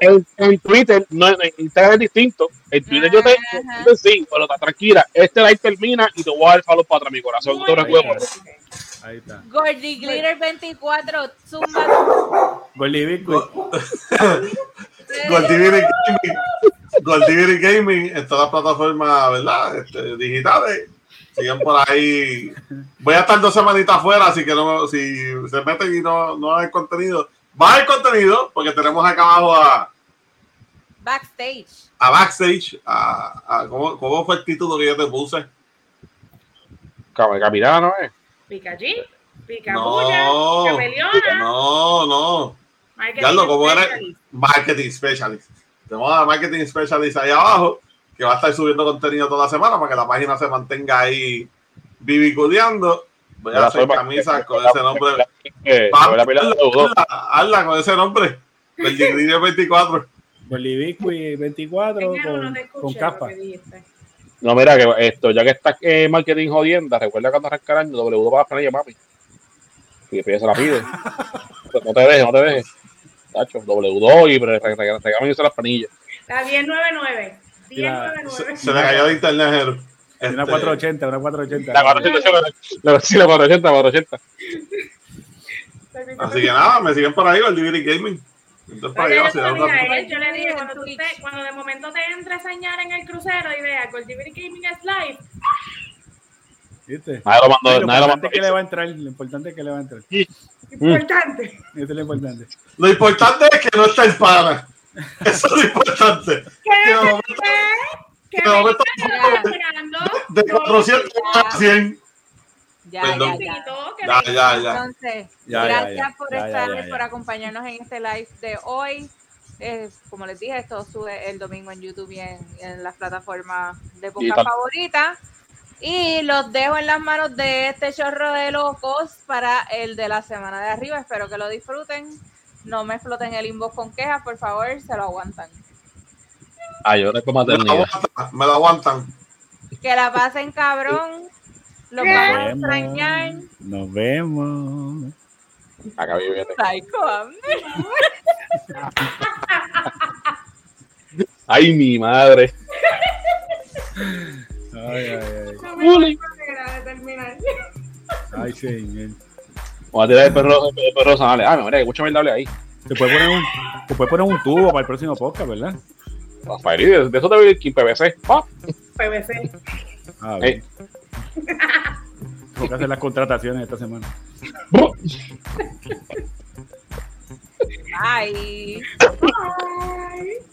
en, en Twitter, no, en Instagram es distinto. En Twitter yo te, te sigo, pero está tranquila. Este live termina y te voy a dar follow para atrás, mi corazón.
Muy
Te.
Ahí está.
Gordy Glitter 24, Zumba.
Gordy Bitcoin.
Goldiviri Gaming. Goldiviri Gaming en todas las plataformas, ¿verdad? Este, digitales. Sigan por ahí. Voy a estar dos semanitas afuera, así que no, si se meten y no, no hay contenido, va a haber contenido, porque tenemos acá abajo a,
Backstage.
a Backstage, a, a- ¿cómo, cómo fue el título que yo te puse?
Cab- Capitano, ¿eh?
Pikachu, Picabulla,
No,
Cameleona.
no, no.
Marketing
como era
specialist.
marketing specialist. Tenemos a marketing specialist ahí abajo que va a estar subiendo contenido toda la semana para que la página se mantenga ahí viviculeando. Voy a hacer camisas con ese nombre. Hazla, con ese nombre. Gigridio 24.
Bolivicui 24
Señor, no
con, con capa.
No, mira, que esto, ya que está eh, marketing jodienda, recuerda cuando arranca el año, W para la planilla, papi. Y después se la pide. no te dejes, no te dejes. Tacho, W2 y re- re- re- regálame las planillas.
Está 1099.
Mira,
1099.
Se le cayó el internet, Jero.
Una
Este,
480, una 480.
La 480, la- sí, la 480, la 480.
Así que nada, me siguen por ahí, el DVD Gaming. Entonces, para allá,
Oye,
si
yo, le dije yo le cuando, tú te- cuando de momento te entre a señar en el crucero y vea Goldberry Gaming es live,
¿Viste?
Nadie lo
Lo
mandó, nadie lo
importante
mandó.
es que le va a entrar. Lo importante es que le va a entrar.
importante.
Eso es lo importante.
Lo importante es que no está el pana. Eso es lo importante.
¿Qué?
Que de momento,
¿Qué?
de momento
me esperando?
de 400 a 100.
Ya,
Perdón.
ya, ya.
Ya, ya, ya.
Entonces,
Ya, ya,
gracias
ya.
por estar,
ya, ya.
por acompañarnos en este live de hoy. Eh, como les dije, esto sube el domingo en YouTube y en, en las plataformas de podcast favoritas. Y los dejo en las manos de este chorro de locos para el de la semana de arriba. Espero que lo disfruten. No me exploten el inbox con quejas, por favor, se lo aguantan.
Ay, yo no es como
Me lo aguantan. Me lo aguantan.
Que la pasen cabrón. Los
¿Qué?
vamos a
Nos
extrañar.
vemos. Nos vemos.
Acá viene. Ay, mi madre.
Ay, ay, ay. Ay, señor.
Vamos a tirar el perro, el perro Sanales. Ay, mira, que mucha mierda hable ahí.
Se puede poner un, se puede poner un tubo para el próximo podcast, ¿verdad?
Rafael, de, de eso te vi aquí PVC. Ah,
PVC.
Ah, bien. Tengo que hacer las contrataciones esta semana.
Bye.
Bye.